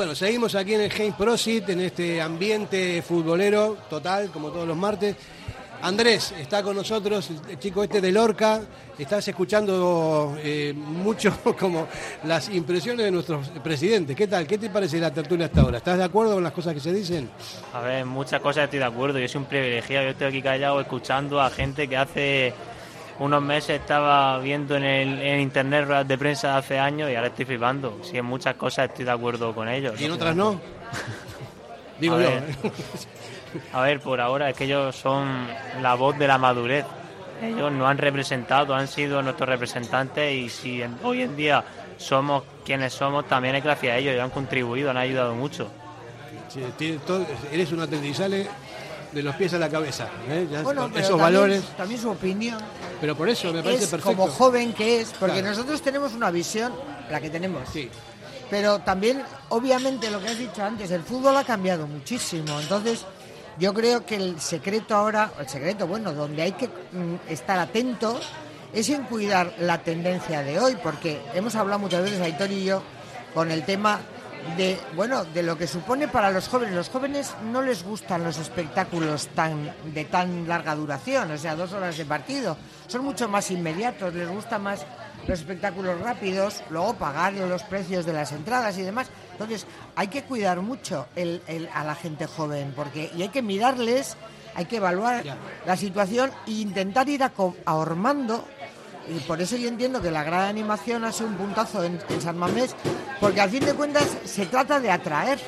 Bueno, seguimos aquí en el James Prosit, en este ambiente futbolero total, como todos los martes. Andrés está con nosotros, el chico este de Lorca. Estás escuchando eh, mucho como las impresiones de nuestros presidentes. ¿Qué tal? ¿Qué te parece la tertulia hasta ahora? ¿Estás de acuerdo con las cosas que se dicen? A ver, muchas cosas estoy de acuerdo. Yo soy un privilegiado. Yo estoy aquí callado escuchando a gente que hace unos meses estaba viendo en, el, en internet ruedas de prensa hace años y ahora estoy flipando. Sí, en muchas cosas estoy de acuerdo con ellos. ¿Y en otras no? Digo A yo. ver. A ver, por ahora es que ellos son la voz de la madurez. Ellos nos han representado, han sido nuestros representantes y si en- hoy en día somos quienes somos, también es gracias a ellos. Ellos han contribuido, han ayudado mucho. Sí, tiene todo- eres un sale de los pies a la cabeza. ¿eh? Ya Bueno, esos también- valores. También su opinión. Pero por eso me parece es perfecto. como joven que es, porque Claro. nosotros tenemos una visión, la que tenemos. Pero también, obviamente, lo que has dicho antes, el fútbol ha cambiado muchísimo. Entonces, yo creo que el secreto ahora, el secreto, bueno, donde hay que mm, estar atento es en cuidar la tendencia de hoy, porque hemos hablado muchas veces, Aitor y yo, con el tema de, bueno, de lo que supone para los jóvenes. Los jóvenes no les gustan los espectáculos tan de tan larga duración, o sea, dos horas de partido. Son mucho más inmediatos, les gusta más los espectáculos rápidos, luego pagar los precios de las entradas y demás. Entonces, hay que cuidar mucho el- el- a la gente joven, porque y hay que mirarles, hay que evaluar la situación e intentar ir ahormando y por eso yo entiendo que la gran animación ha sido un puntazo en, en San Mamés, porque al fin de cuentas se trata de atraer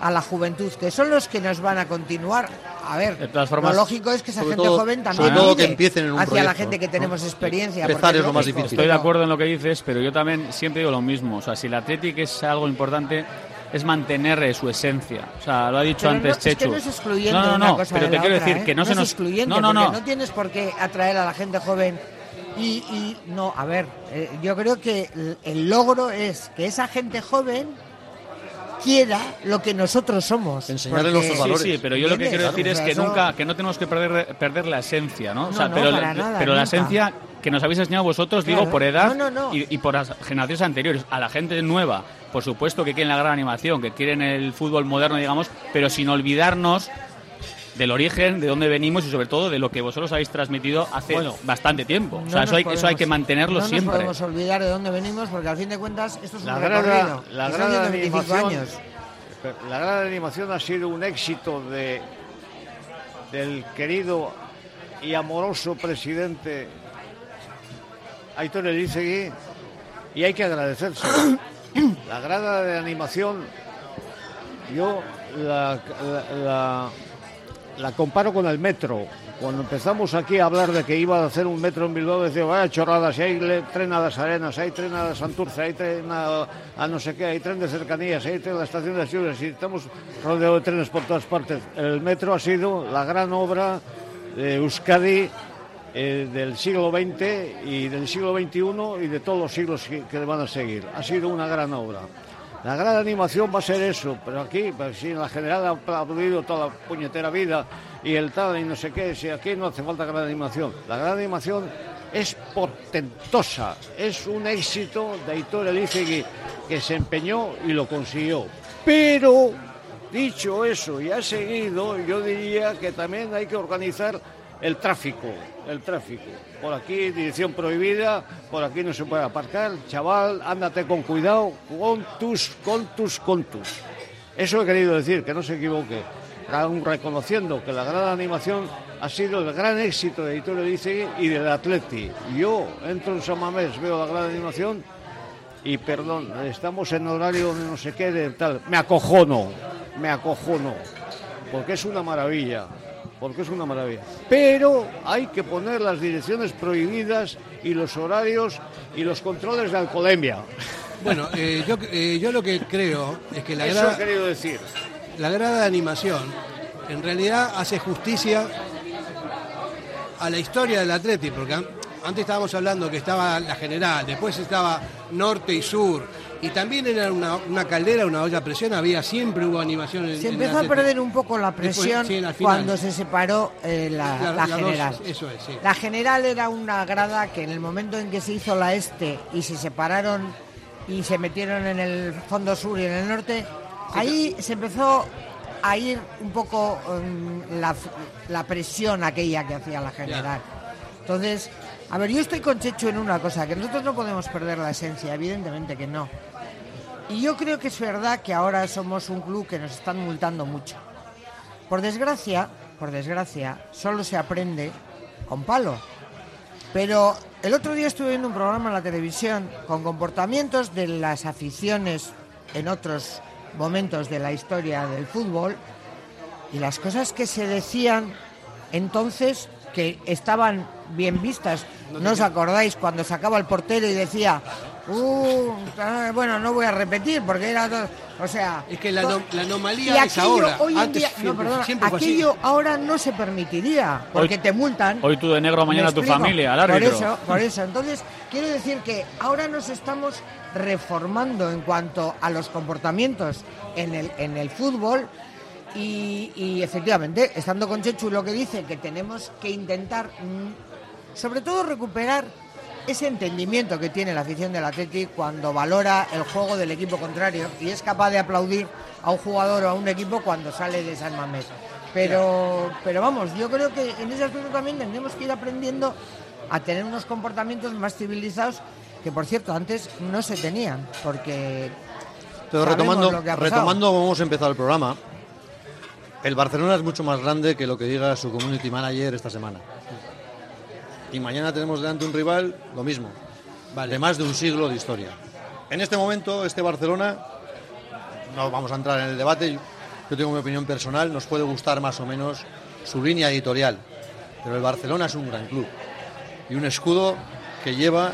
a la juventud, que son los que nos van a continuar. A ver, lo lógico es que esa gente todo- joven también sobre todo que empiecen en un hacia la gente que ¿no? tenemos experiencia. Es lo más difícil. Estoy de acuerdo en lo que dices, pero yo también siempre digo lo mismo. O sea, si el Athletic es algo importante, es mantener su esencia. O sea, lo ha dicho Pero no- antes es que no es excluyente no, no, una no, cosa pero de te la quiero otra, decir ¿eh? que no, se es nos. excluyente, no, no, no. no tienes por qué atraer a la gente joven y, y no, a ver, eh, yo creo que el, el logro es que esa gente joven quiera lo que nosotros somos. porque- Sí, sí, pero yo lo que quiero decir es que eso- nunca, que no tenemos que perder, perder la esencia, ¿no? O sea, no, pero para nada, pero la esencia que nos habéis enseñado vosotros, digo, por edad No, no, no. Y, y por las generaciones anteriores. A la gente nueva, por supuesto que quieren la gran animación, que quieren el fútbol moderno, digamos, pero sin olvidarnos del origen, de dónde venimos y sobre todo de lo que vosotros habéis transmitido hace Bueno, bastante tiempo. No o sea, eso hay, eso hay podemos- que mantenerlo no siempre. nos podemos olvidar de dónde venimos porque al fin de cuentas esto es un La recorrido. gran, la son gran 125 animación, años. la gran animación ha sido un éxito de del querido y amoroso presidente Aitor Elizegui y hay que agradecerse. la grada de animación yo la, la- la- la comparo con el metro. Cuando empezamos aquí a hablar de que iba a hacer un metro en Bilbao, decía, vaya chorradas, si hay tren a las arenas, hay tren a Santurce, hay tren a, no sé qué, hay tren de cercanías, hay tren a la estación de Siures, y estamos rodeados de trenes por todas partes. El metro ha sido la gran obra de Euskadi eh, del siglo XX y del siglo XXI y de todos los siglos que, que van a seguir. Ha sido una gran obra. La gran animación va a ser eso, pero aquí, pues, si en la general ha aplaudido toda la puñetera vida y el tal y no sé qué, si aquí no hace falta gran animación. La gran animación es portentosa, es un éxito de Aitor Elizegui que se empeñó y lo consiguió. Pero, dicho eso y ha seguido, yo diría que también hay que organizar el tráfico, el tráfico. Por aquí dirección prohibida, por aquí no se puede aparcar, chaval, ándate con cuidado, con tus, con tus, con tus. Eso he querido decir, que no se equivoque. Aún reconociendo que la gran animación ha sido el gran éxito de Editor Elizegui y del Atleti. Yo entro en San Mamés, veo la gran animación y perdón, estamos en horario de no sé qué, de tal. Me acojono, me acojono, porque es una maravilla, porque es una maravilla. Pero hay que poner las direcciones prohibidas y los horarios y los controles de alcoholemia. Bueno, eh, yo, eh, yo lo que creo es que la Eso grada, he querido decir. la grada de animación en realidad hace justicia a la historia del Atleti, porque an- antes estábamos hablando que estaba la general, después estaba norte y sur, y también era una, una caldera, una olla a presión, había siempre hubo animación en Se en empezó a perder un poco la Después, presión sí, cuando se separó eh, la, La- la la dos, general. eso es, sí. La general era una grada que en el momento en que se hizo la este y se separaron y se metieron en el fondo sur y en el norte, ahí se empezó a ir un poco la, la presión aquella que hacía la general. Entonces, a ver, yo estoy con Checho en una cosa, que nosotros no podemos perder la esencia, evidentemente que no. Y yo creo que es verdad que ahora somos un club que nos están multando mucho. Por desgracia, por desgracia, solo se aprende con palo. Pero el otro día estuve viendo un programa en la televisión con comportamientos de las aficiones en otros momentos de la historia del fútbol y las cosas que se decían entonces que estaban bien vistas. ¿No os acordáis cuando sacaba el portero y decía, uh, ah, bueno, no voy a repetir porque era todo, o sea, Es que la, y anomalía es aquello ahora. hoy en Antes día, siempre, no, perdona, aquello ahora no se permitiría porque Hoy- te multan. Hoy tú de negro, mañana ¿Me tu familia, al Por eso, por eso. Entonces, quiero decir que ahora nos estamos reformando en cuanto a los comportamientos en el, en el fútbol y, y efectivamente, estando con Chechu lo que dice, que tenemos que intentar, mm, sobre todo, recuperar ese entendimiento que tiene la afición del Atleti cuando valora el juego del equipo contrario y es capaz de aplaudir a un jugador o a un equipo cuando sale de San Mamés. Pero, pero vamos, yo creo que en ese aspecto también tenemos que ir aprendiendo a tener unos comportamientos más civilizados que, por cierto, antes no se tenían, porque Pero retomando, lo que retomando cómo hemos empezado el programa, el Barcelona es mucho más grande que lo que diga su community manager esta semana. Y mañana tenemos delante un rival, lo mismo, de más de un siglo de historia. En este momento, este Barcelona, no vamos a entrar en el debate, yo tengo mi opinión personal, nos puede gustar más o menos su línea editorial, pero el Barcelona es un gran club y un escudo que lleva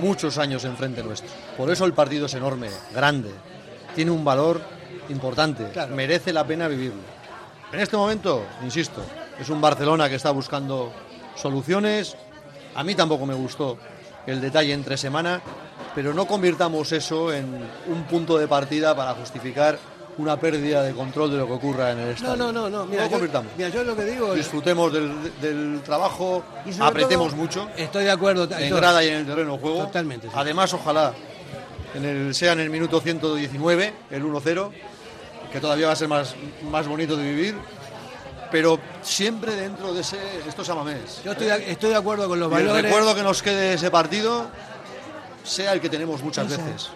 muchos años enfrente nuestro. Por eso el partido es enorme, grande, tiene un valor importante, merece la pena vivirlo. En este momento, insisto, es un Barcelona que está buscando soluciones. A mí tampoco me gustó el detalle entre semana, pero no convirtamos eso en un punto de partida para justificar una pérdida de control de lo que ocurra en el No, estadio. no, no, no. Mira, lo yo, convirtamos. mira, yo lo que digo. Disfrutemos del, del trabajo, apretemos todo, mucho. Estoy de acuerdo. En grada y en el terreno de juego. Totalmente. sí. Además, ojalá en el, sea en el minuto 119, el 1-0, que todavía va a ser más, más bonito de vivir, pero siempre dentro de ese. Esto es Amamés. Yo estoy de, estoy de acuerdo con los Y el valores. recuerdo que nos quede de ese partido sea el que tenemos muchas veces.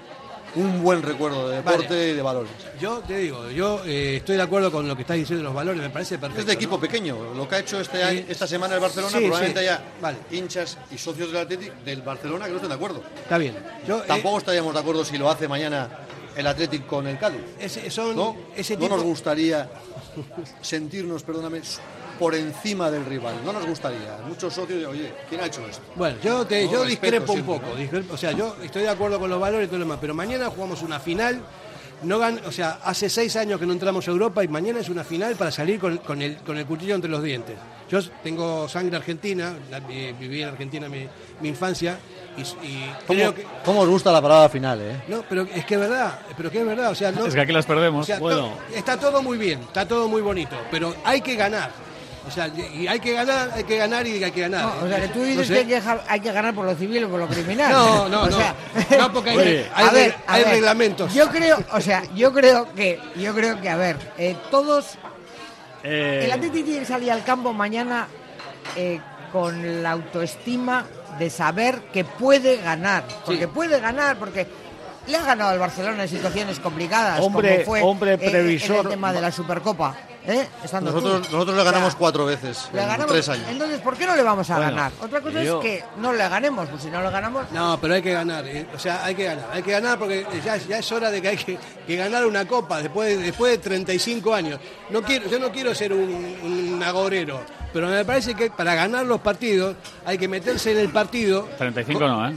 Un buen recuerdo de deporte Vale. y de valores. Yo te digo, yo eh, estoy de acuerdo con lo que estás diciendo de los valores, me parece perfecto. Es de equipo ¿no? pequeño. Lo que ha hecho este año, esta semana el Barcelona, Sí, probablemente sí. haya Vale. hinchas y socios del Atlético del Barcelona que no estén de acuerdo. Está bien. Yo, eh, Tampoco estaríamos de acuerdo si lo hace mañana el Atlético con el Cádiz. ese, son, ¿no? ese No nos gustaría sentirnos, perdóname, por encima del rival. No nos gustaría. Muchos socios dicen, oye, ¿quién ha hecho esto? Bueno, yo, te, No, yo discrepo un poco. ¿no? discrepo- o sea, yo estoy de acuerdo con los valores y todo lo demás, pero mañana jugamos una final. No gan, o sea, hace seis años que no entramos a Europa y mañana es una final para salir con, con el, con el cuchillo entre los dientes. Yo tengo sangre argentina, viví en Argentina mi, mi infancia y, y ¿Cómo, creo que... cómo os gusta la palabra final, eh? No, pero es que es verdad, pero que es verdad, o sea, no, Es que aquí las perdemos. o sea, bueno, to- está todo muy bien, está todo muy bonito, pero hay que ganar. O sea, y hay que ganar, hay que ganar y hay que ganar. No, o sea, que tú No dices sé. que hay que, ja- hay que ganar por lo civil o por lo criminal. No, no, O no. sea, No, porque hay, Oye, hay ver, ver, reglamentos. Yo creo, o sea, yo creo que, yo creo que, a ver, eh, todos, eh, el Atleti tiene que salir al campo mañana eh, con la autoestima de saber que puede ganar, porque puede ganar, porque le ha ganado al Barcelona en situaciones complicadas, Hombre- como fue hombre eh, en previsor. el tema de la Supercopa, ¿eh? Estando tú. Nosotros, nosotros le O sea, ganamos cuatro veces le en ganamos- tres años. Entonces, ¿por qué no le vamos a Bueno, ganar? Otra cosa yo- es que no le ganemos, pues si no le ganamos, No, pero hay que ganar. eh, O sea, hay que ganar. Hay que ganar porque ya, ya es hora de que hay que, que ganar una copa después, de- después de 35 años. No quiero, yo no quiero ser un, un agorero, pero me parece que para ganar los partidos hay que meterse en el partido. 35 no, ¿eh?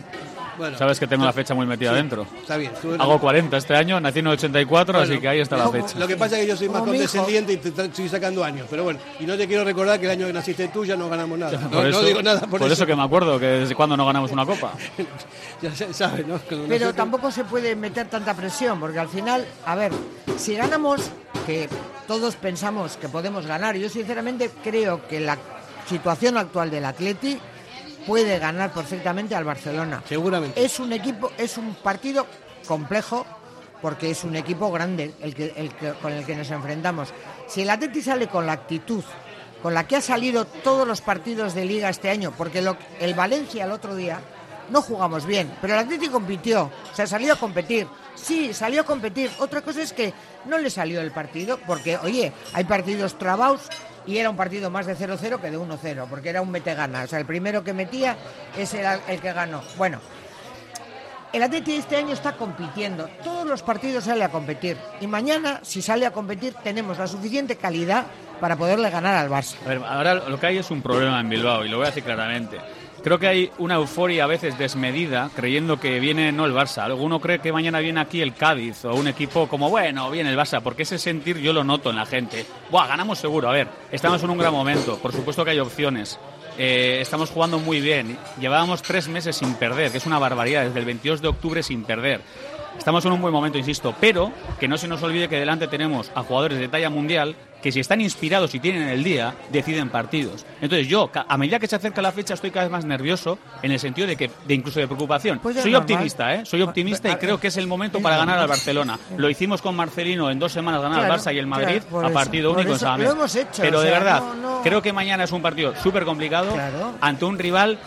Bueno, Sabes que tengo la fecha muy metida sí, dentro. Está bien. tú- Hago 40 este año, nací en el 84, así Bueno, que ahí está la fecha. Lo que pasa es que yo soy más condescendiente y te estoy sacando años. Pero bueno, y no te quiero recordar que el año que naciste tú ya no ganamos nada. No, Por no eso, digo nada por, por eso que me acuerdo que desde cuando no ganamos una copa. ya se- sabes, ¿no? Pero nosotros- tampoco se puede meter tanta presión, porque al final, a ver, si ganamos, que todos pensamos que podemos ganar, yo sinceramente creo que la situación actual del Atleti puede ganar perfectamente al Barcelona. Seguramente. Es un equipo, es un partido complejo, porque es un equipo grande el que, el que- con el que nos enfrentamos. Si el Atleti sale con la actitud con la que ha salido todos los partidos de liga este año, porque lo- el Valencia el otro día no jugamos bien, pero el Atleti compitió, o sea, salió a competir. Sí, salió a competir. Otra cosa es que no le salió el partido, porque, oye, hay partidos trabados y era un partido más de 0-0 que de 1-0, porque era un mete-gana. O sea, el primero que metía, era el que ganó. Bueno, el Atleti este año está compitiendo. Todos los partidos sale a competir. Y mañana, si sale a competir, tenemos la suficiente calidad para poderle ganar al Barça. A ver, ahora lo que hay es un problema en Bilbao y lo voy a decir claramente. Creo que hay una euforia a veces desmedida creyendo que viene no el Barça. Alguno cree que mañana viene aquí el Cádiz o un equipo como, bueno, viene el Barça, porque ese sentir yo lo noto en la gente. Buah, ganamos seguro. A ver, estamos en un gran momento. Por supuesto que hay opciones. Eh, estamos jugando muy bien. Llevábamos tres meses sin perder, que es una barbaridad, desde el 22 de octubre sin perder. Estamos en un buen momento, insisto, pero que no se nos olvide que delante tenemos a jugadores de talla mundial que si están inspirados y tienen el día, deciden partidos. Entonces yo, a medida que se acerca la fecha, estoy cada vez más nervioso en el sentido de que, de incluso de preocupación. Pues es Soy normal. optimista, ¿eh? Soy optimista y creo que es el momento para ganar al Barcelona. Lo hicimos con Marcelino en dos semanas ganar Claro, al Barça y el Madrid claro, a partido único en hecho, Pero o de verdad, no, no. creo que mañana es un partido súper complicado ante un rival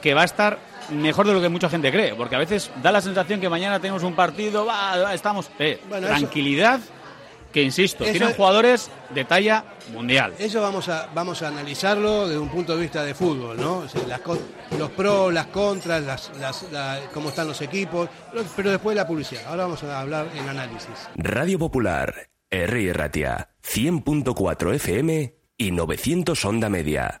que va a estar mejor de lo que mucha gente cree, porque a veces da la sensación que mañana tenemos un partido, va, va, estamos... eh, Bueno, eso- tranquilidad, que insisto, Eso- tienen jugadores de talla mundial. Eso vamos a, vamos a analizarlo desde un punto de vista de fútbol, ¿no? O sea, las co- los pros, las contras, las, las- la- cómo están los equipos, pero después la publicidad. Ahora vamos a hablar en análisis. Radio Popular, R. Ratia, 100.4 FM y 900 Onda Media.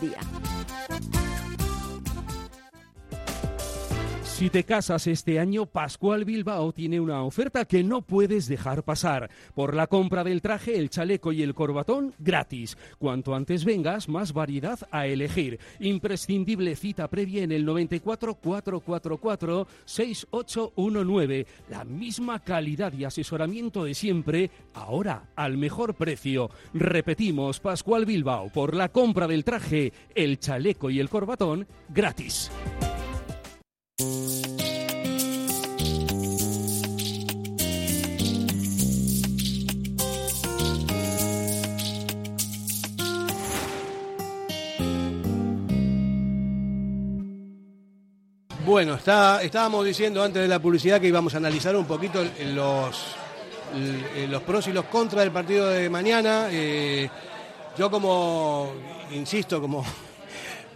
día. Si te casas este año, Pascual Bilbao tiene una oferta que no puedes dejar pasar. Por la compra del traje, el chaleco y el corbatón, gratis. Cuanto antes vengas, más variedad a elegir. Imprescindible cita previa en el 94 444 6819. La misma calidad y asesoramiento de siempre, ahora al mejor precio. Repetimos, Pascual Bilbao, por la compra del traje, el chaleco y el corbatón, gratis. Bueno, está, estábamos diciendo antes de la publicidad que íbamos a analizar un poquito los, el- los pros y los contras del partido de mañana. Eh, yo como, insisto, como,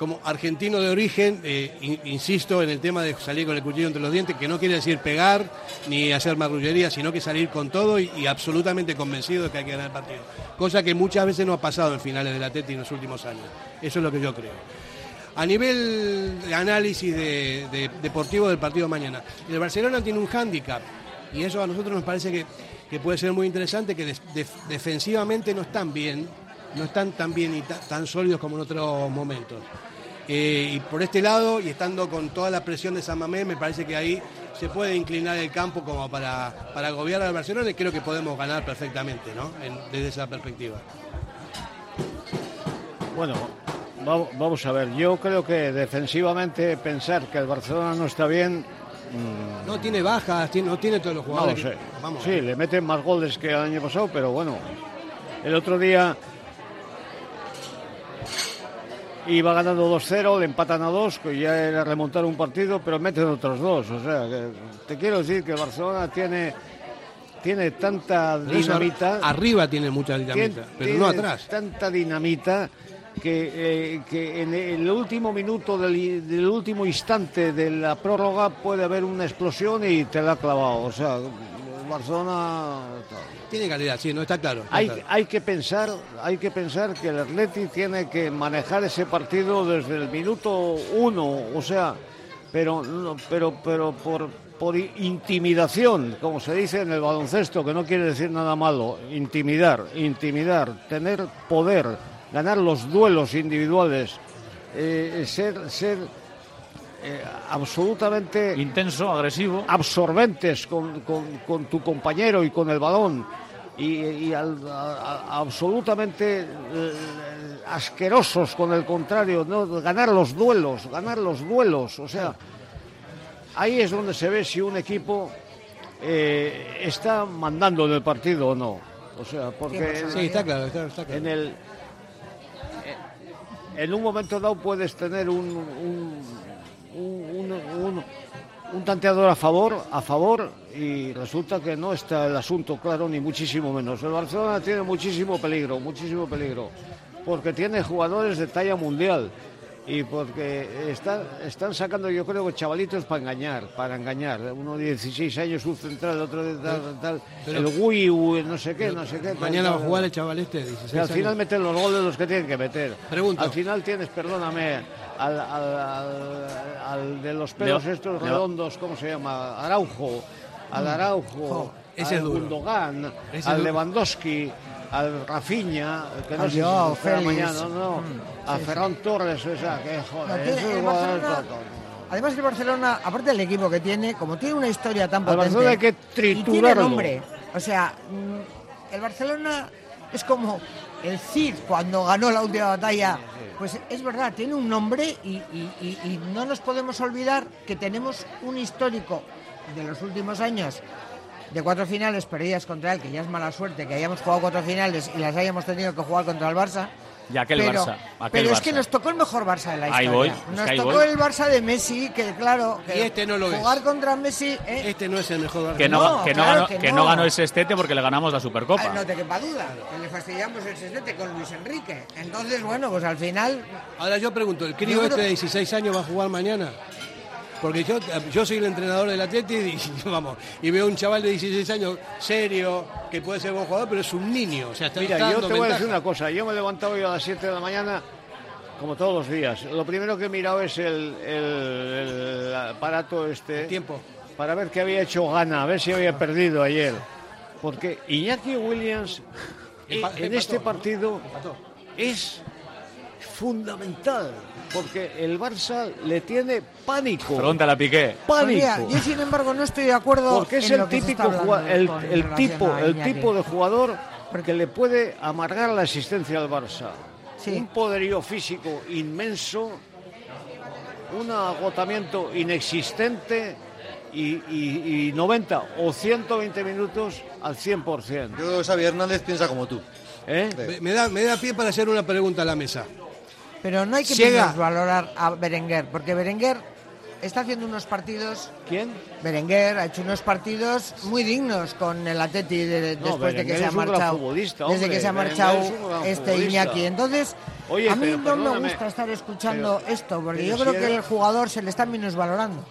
como argentino de origen, eh, in- insisto en el tema de salir con el cuchillo entre los dientes, que no quiere decir pegar ni hacer marrullería, sino que salir con todo y, absolutamente convencido de que hay que ganar el partido. Cosa que muchas veces no ha pasado en finales del Atleti en los últimos años. Eso es lo que yo creo. A nivel de análisis de, de- deportivo del partido de mañana, el Barcelona tiene un hándicap y eso a nosotros nos parece que, que puede ser muy interesante, que defensivamente no están bien, no están tan bien y ta- tan sólidos como en otros momentos. Eh, y por este lado, y estando con toda la presión de San Mamés, me parece que ahí se puede inclinar el campo como para, para agobiar al Barcelona y creo que podemos ganar perfectamente, ¿no? En- desde esa perspectiva. Bueno, va- vamos a ver, yo creo que defensivamente pensar que el Barcelona no está bien, mm, No tiene bajas, no tiene todos los no lo jugadores. sé. que- vamos, sí, le meten más goles que el año pasado, pero bueno, el otro día y va ganando 2-0, le empatan a 2, que ya era remontar un partido, pero meten otros dos. O sea, que te quiero decir que Barcelona tiene, tiene tanta dinamita. Arriba tiene mucha dinamita, pero no atrás. Tanta dinamita que, eh, que en el último minuto del, del último instante de la prórroga puede haber una explosión y te la ha clavado. O sea, Barcelona Tiene calidad, sí, no está claro. está hay, claro. hay que pensar, hay que pensar que el Atleti tiene que manejar ese partido desde el minuto uno, o sea, pero pero pero por por intimidación, como se dice en el baloncesto, que no quiere decir nada malo, intimidar, intimidar, tener poder, ganar los duelos individuales, eh, ser ser eh, absolutamente intenso, agresivo, absorbentes con, con- con tu compañero y con el balón y, y al- a- a- absolutamente eh, asquerosos con el contrario, ¿no? ganar los duelos, ganar los duelos, o sea, ahí es donde se ve si un equipo eh, está mandando en el partido o no. O sea, porque Sí, está claro, está, está claro. en el en un momento dado puedes tener un, un, un, un- un- tanteador a favor, a favor, y resulta que no está el asunto claro, ni muchísimo menos. El Barcelona tiene muchísimo peligro, muchísimo peligro, porque tiene jugadores de talla mundial y porque están, están sacando, yo creo chavalitos para engañar, para engañar. Uno de 16 años, un central, otro de tal, tal, Pero- el Wii, U, no sé qué, no sé qué. Mañana va a jugar el chaval este, 16 Y al final años. meten los goles los que tienen que meter. Pregunto. Al final tienes, perdóname, al, al- al- al de los pelos Leo- estos Leo- redondos, ¿cómo se llama? Araujo. Al Araujo. Jo, ese al es duro. Gundogan. Ese al duro. Lewandowski. Al Rafinha, que no sé si mañana, no, no. Mm, a sí, Ferran Torres, o sea, que No, tiene- el Barcelona-. Además el Barcelona, aparte del equipo que tiene, como tiene una historia tan potente Barcelona hay que y tiene triturarlo. nombre, o sea, mm, el Barcelona es como el Cid cuando ganó la última batalla, pues es verdad, tiene un nombre y, y- y- y no nos podemos olvidar que tenemos un histórico de los últimos años de cuatro finales perdidas contra él, que ya es mala suerte que hayamos jugado cuatro finales y las hayamos tenido que jugar contra el Barça. Y aquel pero, Barça, aquel pero es Barça. que nos tocó el mejor Barça de la Ahí historia. voy, es nos ahí tocó voy. el Barça de Messi, que claro, que Y este no lo es. jugar contra Messi, ¿eh? Este no es el mejor Barça. que no, No, que no claro ganó, que que no. no ganó el sextete porque le ganamos la Supercopa. Ah, no te quepa duda, que le fastidiamos el sextete con Luis Enrique. Entonces, bueno, pues al final Ahora yo pregunto, ¿el crío este de 16 años va a jugar mañana? Porque yo, yo soy el entrenador del Atleti y vamos, y veo un chaval de 16 años serio, que puede ser buen jugador, pero es un niño. O sea, está Mira, yo te voy a decir una cosa. Yo me he levantado hoy a las 7 de la mañana, como todos los días. Lo primero que he mirado es el, el- el aparato este. tiempo. Para ver qué había hecho Gana, a ver si había perdido ayer. Porque Iñaki Williams en este partido es fundamental. Porque el Barça le tiene pánico. Pregúntale a Piqué. Pues mira, Pánico. yo sin embargo no estoy de acuerdo Porque es en el lo que se típico el, con el relación tipo el tipo de jugador que le puede amargar la existencia al Barça. Sí. Un poderío físico inmenso, un agotamiento inexistente y, y- y 90 o 120 minutos al 100%. Yo creo que Xavi Hernández piensa como tú. ¿eh? Me, me da, me da pie para hacer una pregunta a la mesa. Pero no hay que Llega. valorar a Berenguer, porque Berenguer está haciendo unos partidos. ¿Quién? Berenguer ha hecho unos partidos muy dignos con el Atleti de- No, después de que se ha marchado. desde hombre, que se ha marchado es este futbolista. Iñaki. Entonces, Oye, a mí pero no me gusta estar escuchando pero- esto, porque yo si creo que el jugador se le está minusvalorando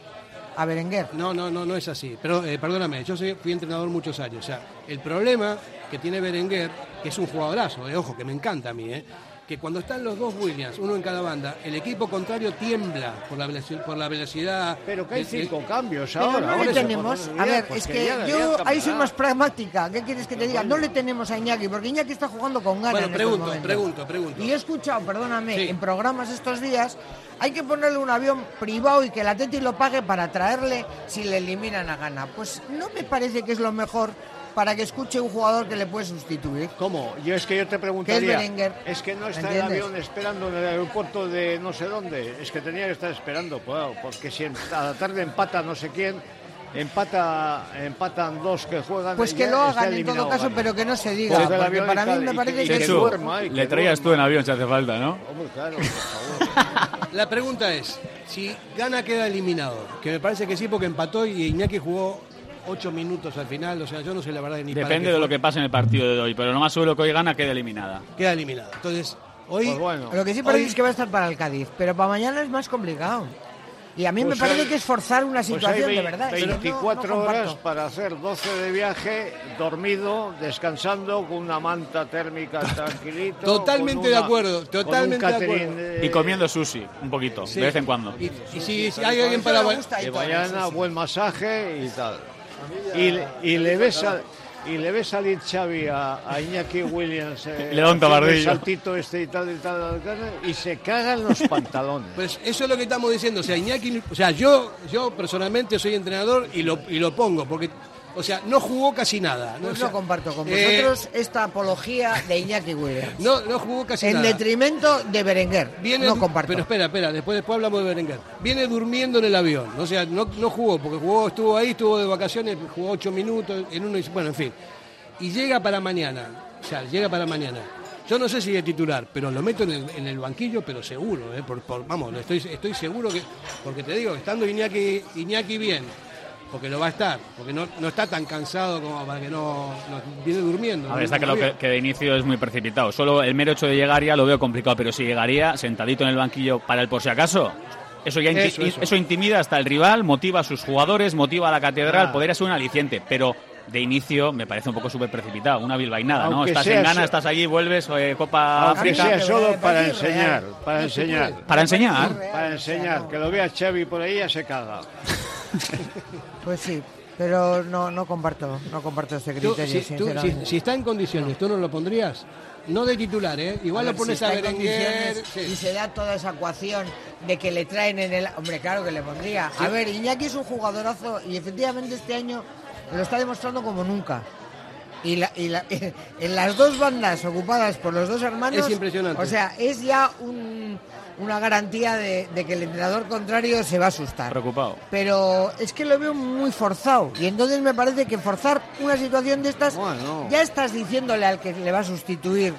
a Berenguer. No, no, no, no es así. Pero eh, perdóname, yo soy, fui entrenador muchos años. O sea, el problema que tiene Berenguer, que es un jugadorazo, eh, ojo, que me encanta a mí, eh, que cuando están los dos Williams, uno en cada banda, el equipo contrario tiembla por la velocidad. Por la velocidad Pero que hay cinco cambios Pero ahora. no por le tenemos, a ver, pues es que yo ahí soy más pragmática. ¿Qué quieres que te diga? No le tenemos a Iñaki, porque Iñaki está jugando con ganas. Bueno, en pregunto, momentos. pregunto, pregunto. Y he escuchado, perdóname, Sí. en programas estos días, hay que ponerle un avión privado y que el Atleti lo pague para traerle si le eliminan a gana. Pues no me parece que es lo mejor para que escuche un jugador que le puede sustituir. ¿Cómo? Yo es que yo te preguntaría. Berenguer? Es que no está el ¿Entiendes? avión esperando en el aeropuerto de no sé dónde. Es que tenía que estar esperando, claro, porque si en- a la tarde empata no sé quién, empata, empatan dos que juegan. Pues que lo hagan en todo caso, Gana. pero que no se diga. El Porque para mí me y parece que- que y que es- duerma, y que Le traías tú en avión si hace falta, ¿no? Hombre, claro, por favor. La pregunta es, si gana queda eliminado, que me parece que sí porque empató y Iñaki jugó ocho minutos al final, o sea, yo no sé la verdad ni para Depende qué de lo que pase en el partido de hoy, pero lo más seguro que hoy gana queda eliminada. Queda eliminado. Entonces, hoy... Lo que sí parece es que va a estar para el Cádiz, pero para mañana es más complicado. Y a mí Pues me parece hay- que es forzar una Pues hay situación de verdad. pero no- no 24 comparto. horas para hacer 12 de viaje, dormido, descansando, con una manta térmica tranquilito. Totalmente de acuerdo, totalmente de acuerdo. de- Y comiendo sushi, un poquito, Sí. de vez en cuando. Y, y si, si hay alguien para... Y mañana buen masaje y tal. Y, le- y le ves a- y le ves salir Xavi a, a Iñaki Williams eh, el saltito este y tal y tal, tal, y se cagan los pantalones. Pues eso es lo que estamos diciendo. O sea, Iñaki, o sea, yo, yo personalmente soy entrenador y lo, y lo pongo, porque, o sea, no jugó casi nada. Pues O sea, no comparto con eh, vosotros esta apología de Iñaki Williams. No, no jugó casi en nada. detrimento de Berenguer. Viene, no comparto. Pero espera, espera, después, después hablamos de Berenguer. Viene durmiendo en el avión, o sea, no, no jugó, porque jugó, estuvo ahí, estuvo de vacaciones, jugó ocho minutos en uno, y- bueno, en fin. Y llega para mañana, o sea, llega para mañana. Yo no sé si de titular, pero lo meto en el, en el banquillo, pero seguro, ¿eh? por, por- vamos, estoy, estoy seguro que, porque te digo, estando Iñaki, Iñaki bien, porque lo va a estar, porque no, no está tan cansado como para que no, no- viene durmiendo. A ver, está claro que, que de inicio es muy precipitado. Solo el mero hecho de llegar ya lo veo complicado, pero si llegaría sentadito en el banquillo para el por si acaso, eso ya inti- Eso, eso. eso intimida hasta el rival, motiva a sus jugadores, motiva a la catedral, Ah. podría ser un aliciente, pero de inicio me parece un poco súper precipitado, una bilbainada, ¿no? Aunque Estás en gana, so- estás allí, vuelves, eh, Copa Aunque África. sea solo para enseñar, para enseñar. Para enseñar. Para enseñar, que lo vea Xavi por ahí ya se caga. Pues sí, pero no, no comparto, no comparto Tú, criterio, si, tú- sinceramente. si- si está en condiciones, ¿tú no lo pondrías? No de titular, ¿eh? Igual A lo ver, pones si a está en Berenguer. condiciones Y se da toda esa ecuación de que le traen en el... Hombre, claro que le pondría. A ver, Iñaki es un jugadorazo y efectivamente este año lo está demostrando como nunca. Y, la- y la- en las dos bandas ocupadas por los dos hermanos... Es impresionante. O sea, es ya un- una garantía de, de que el entrenador contrario se va a asustar. Preocupado. Pero es que lo veo muy forzado. Y entonces me parece que forzar una situación de estas, Bueno. ya estás diciéndole al que le va a sustituir.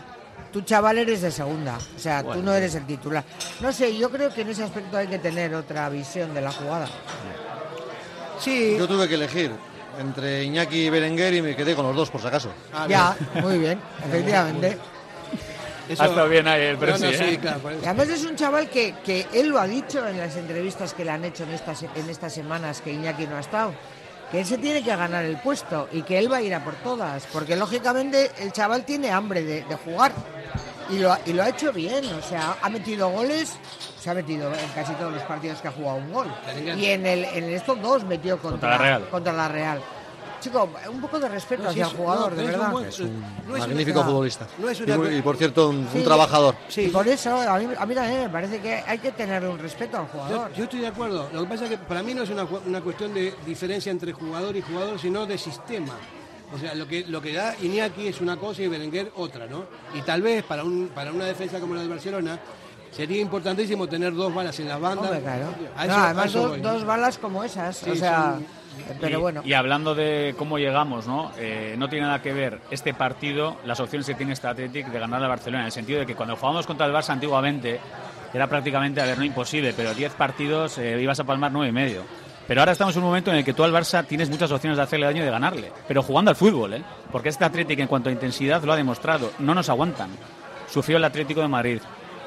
Tu chaval eres de segunda, o sea, tú no eres el titular. No sé, yo creo que en ese aspecto hay que tener otra visión de la jugada. Sí. Yo tuve que elegir entre Iñaki y Berenguer y me quedé con los dos por si acaso. Ah, ya, muy bien, efectivamente. Eso- Ha estado bien ahí el presi, no, ¿eh? sí, claro. Y además es un chaval que, que él lo ha dicho en las entrevistas que le han hecho en estas, en estas semanas que Iñaki no ha estado, que él se tiene que ganar el puesto y que él va a ir a por todas, porque lógicamente el chaval tiene hambre de, de jugar y lo, ha- y lo ha hecho bien, o sea, ha metido goles, se ha metido en casi todos los partidos que ha jugado un gol. Y en, el, en estos dos metió contra, Contra la Real. contra la Real. Chico, un poco de respeto No, hacia es- el jugador, no, de es un verdad. buen- Es un no es magnífico una- futbolista. no es y, una- muy- y, por cierto, un, trabajador. Sí, Y por eso a mí, a mí también me parece que hay que tenerle un respeto al Yo, jugador. yo estoy de acuerdo. Lo que pasa es que para mí no es una, una cuestión de diferencia entre jugador y jugador, sino de sistema. O sea, lo que, lo que da Iñaki es una cosa y Berenguer otra, ¿no? Y tal vez para, un, para una defensa como la de Barcelona sería importantísimo tener dos balas en las bandas. Hombre, claro. No, además dos, voy, ¿no? dos balas como esas, Sí, o sea, son- pero y, bueno. y hablando de cómo llegamos, ¿no? Eh, no tiene nada que ver este partido, las opciones que tiene este Athletic de ganar al Barcelona, en el sentido de que cuando jugábamos contra el Barça antiguamente era prácticamente, a ver, no imposible, pero 10 partidos eh, ibas a palmar nueve y medio. Pero ahora estamos en un momento en el que tú al Barça tienes muchas opciones de hacerle daño y de ganarle, pero jugando al fútbol, ¿eh? Porque este Athletic en cuanto a intensidad lo ha demostrado, no nos aguantan. Sufrió el Atlético de Madrid,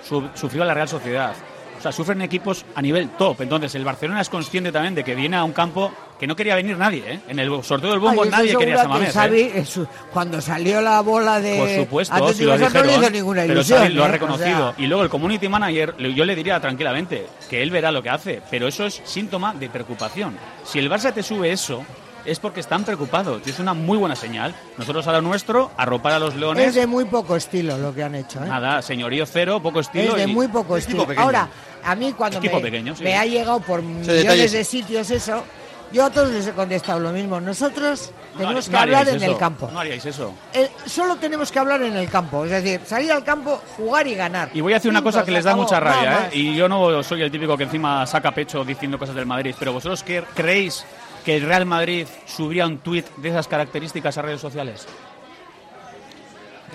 su- sufrió la Real Sociedad. O sea, sufren equipos a nivel top. Entonces, el Barcelona es consciente también de que viene a un campo que no quería venir nadie. ¿eh? En el sorteo del bombo Ay, nadie quería Samamés. que ¿eh? Xavi, cuando salió la bola de Por supuesto, si lo Madrid, no le dijeron, hizo ninguna pero ilusión. Xavi lo ha ¿eh? reconocido. O sea, y luego el community manager, yo le diría tranquilamente que él verá lo que hace, pero eso es síntoma de preocupación. Si el Barça te sube eso, es porque están preocupados y es una muy buena señal. Nosotros a lo nuestro, arropar a los es leones, de muy poco estilo lo que han hecho. ¿eh? nada, señorío cero, poco estilo. Es de y- muy poco estilo. Ahora, a mí cuando Equipo me, pequeño, sí. me ha llegado por millones de sitios eso, yo a todos les he contestado lo mismo. Nosotros No tenemos que no hablar en el campo. No haríais eso. Eh, solo tenemos que hablar en el campo, es decir, salir al campo, jugar y ganar. Y voy a decir una cosa que les da acabó, mucha rabia. ¿eh? Y yo no soy el típico que encima saca pecho diciendo cosas del Madrid, pero vosotros creéis que el Real Madrid subiría un tuit de esas características a redes sociales?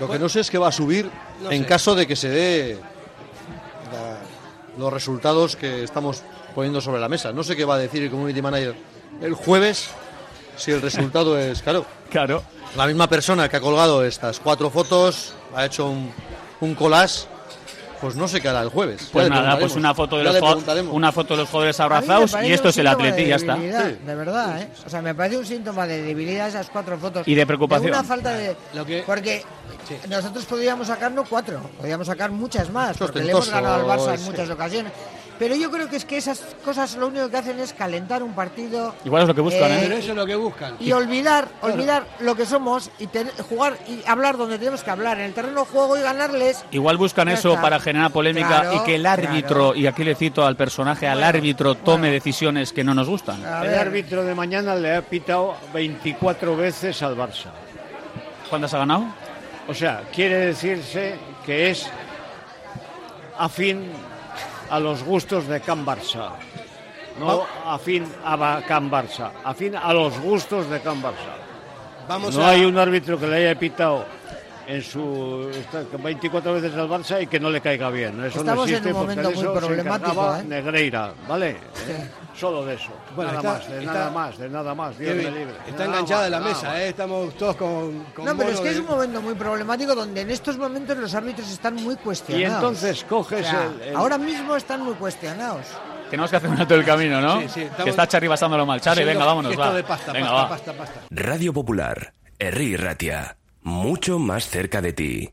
Lo que no sé es que va a subir No en sé. caso de que se dé la- los resultados que estamos poniendo sobre la mesa. No sé qué va a decir el community manager el jueves si el resultado es claro. Claro. La misma persona que ha colgado estas cuatro fotos ha hecho un, un collage. Pues no sé qué hará el jueves. Pues Ya nada, pues una foto de Ya los una foto de los jugadores abrazados y esto es el Atleti y de ya está. De verdad, ¿eh? O sea, me parece un síntoma de debilidad esas cuatro fotos. Y de preocupación. una falta de... Lo que- Porque nosotros podíamos sacarnos cuatro, podíamos sacar muchas más, porque le hemos ganado al Barça en sí. muchas ocasiones. Pero yo creo que es que esas cosas lo único que hacen es calentar un partido. Igual es lo que buscan, ¿eh? Pero eso es lo que buscan. Y olvidar, olvidar lo que somos y ten- jugar y hablar donde tenemos que hablar, en el terreno de juego y ganarles. Igual buscan eso está. para generar polémica Claro, y que el árbitro, y aquí le cito al personaje, al árbitro tome decisiones que no nos gustan. El árbitro de mañana le ha pitado 24 veces al Barça. ¿Cuántas ha ganado? O sea, quiere decirse que es afín a los gustos de Can Barça. No afín a Can Barça, afín a los gustos de Can Barça. Vamos no a- hay un árbitro que le haya pitado en su esta- 24 veces al Barça y que no le caiga bien. Eso Estamos no en existe un porque momento de muy eso se problemático, ¿eh? Negreira, ¿vale? Eh, Solo de eso. Bueno, nada está- más, de está- nada más, de nada más. Dios Kevin, me libre. está Nada enganchada más, la nada mesa, más. ¿eh? estamos todos con, con No, pero es que es de- un momento muy problemático donde en estos momentos los árbitros están muy cuestionados. Y entonces coges O sea, el- el- Ahora mismo están muy cuestionados. Tenemos que hacer un alto del camino, ¿no? Sí, sí, estamos- Que está Charly basándolo mal. Charly, haciendo venga, vámonos, va. de pasta, venga, pasta, va. pasta, pasta. Radio Popular, Herri Ratia, mucho más cerca de ti.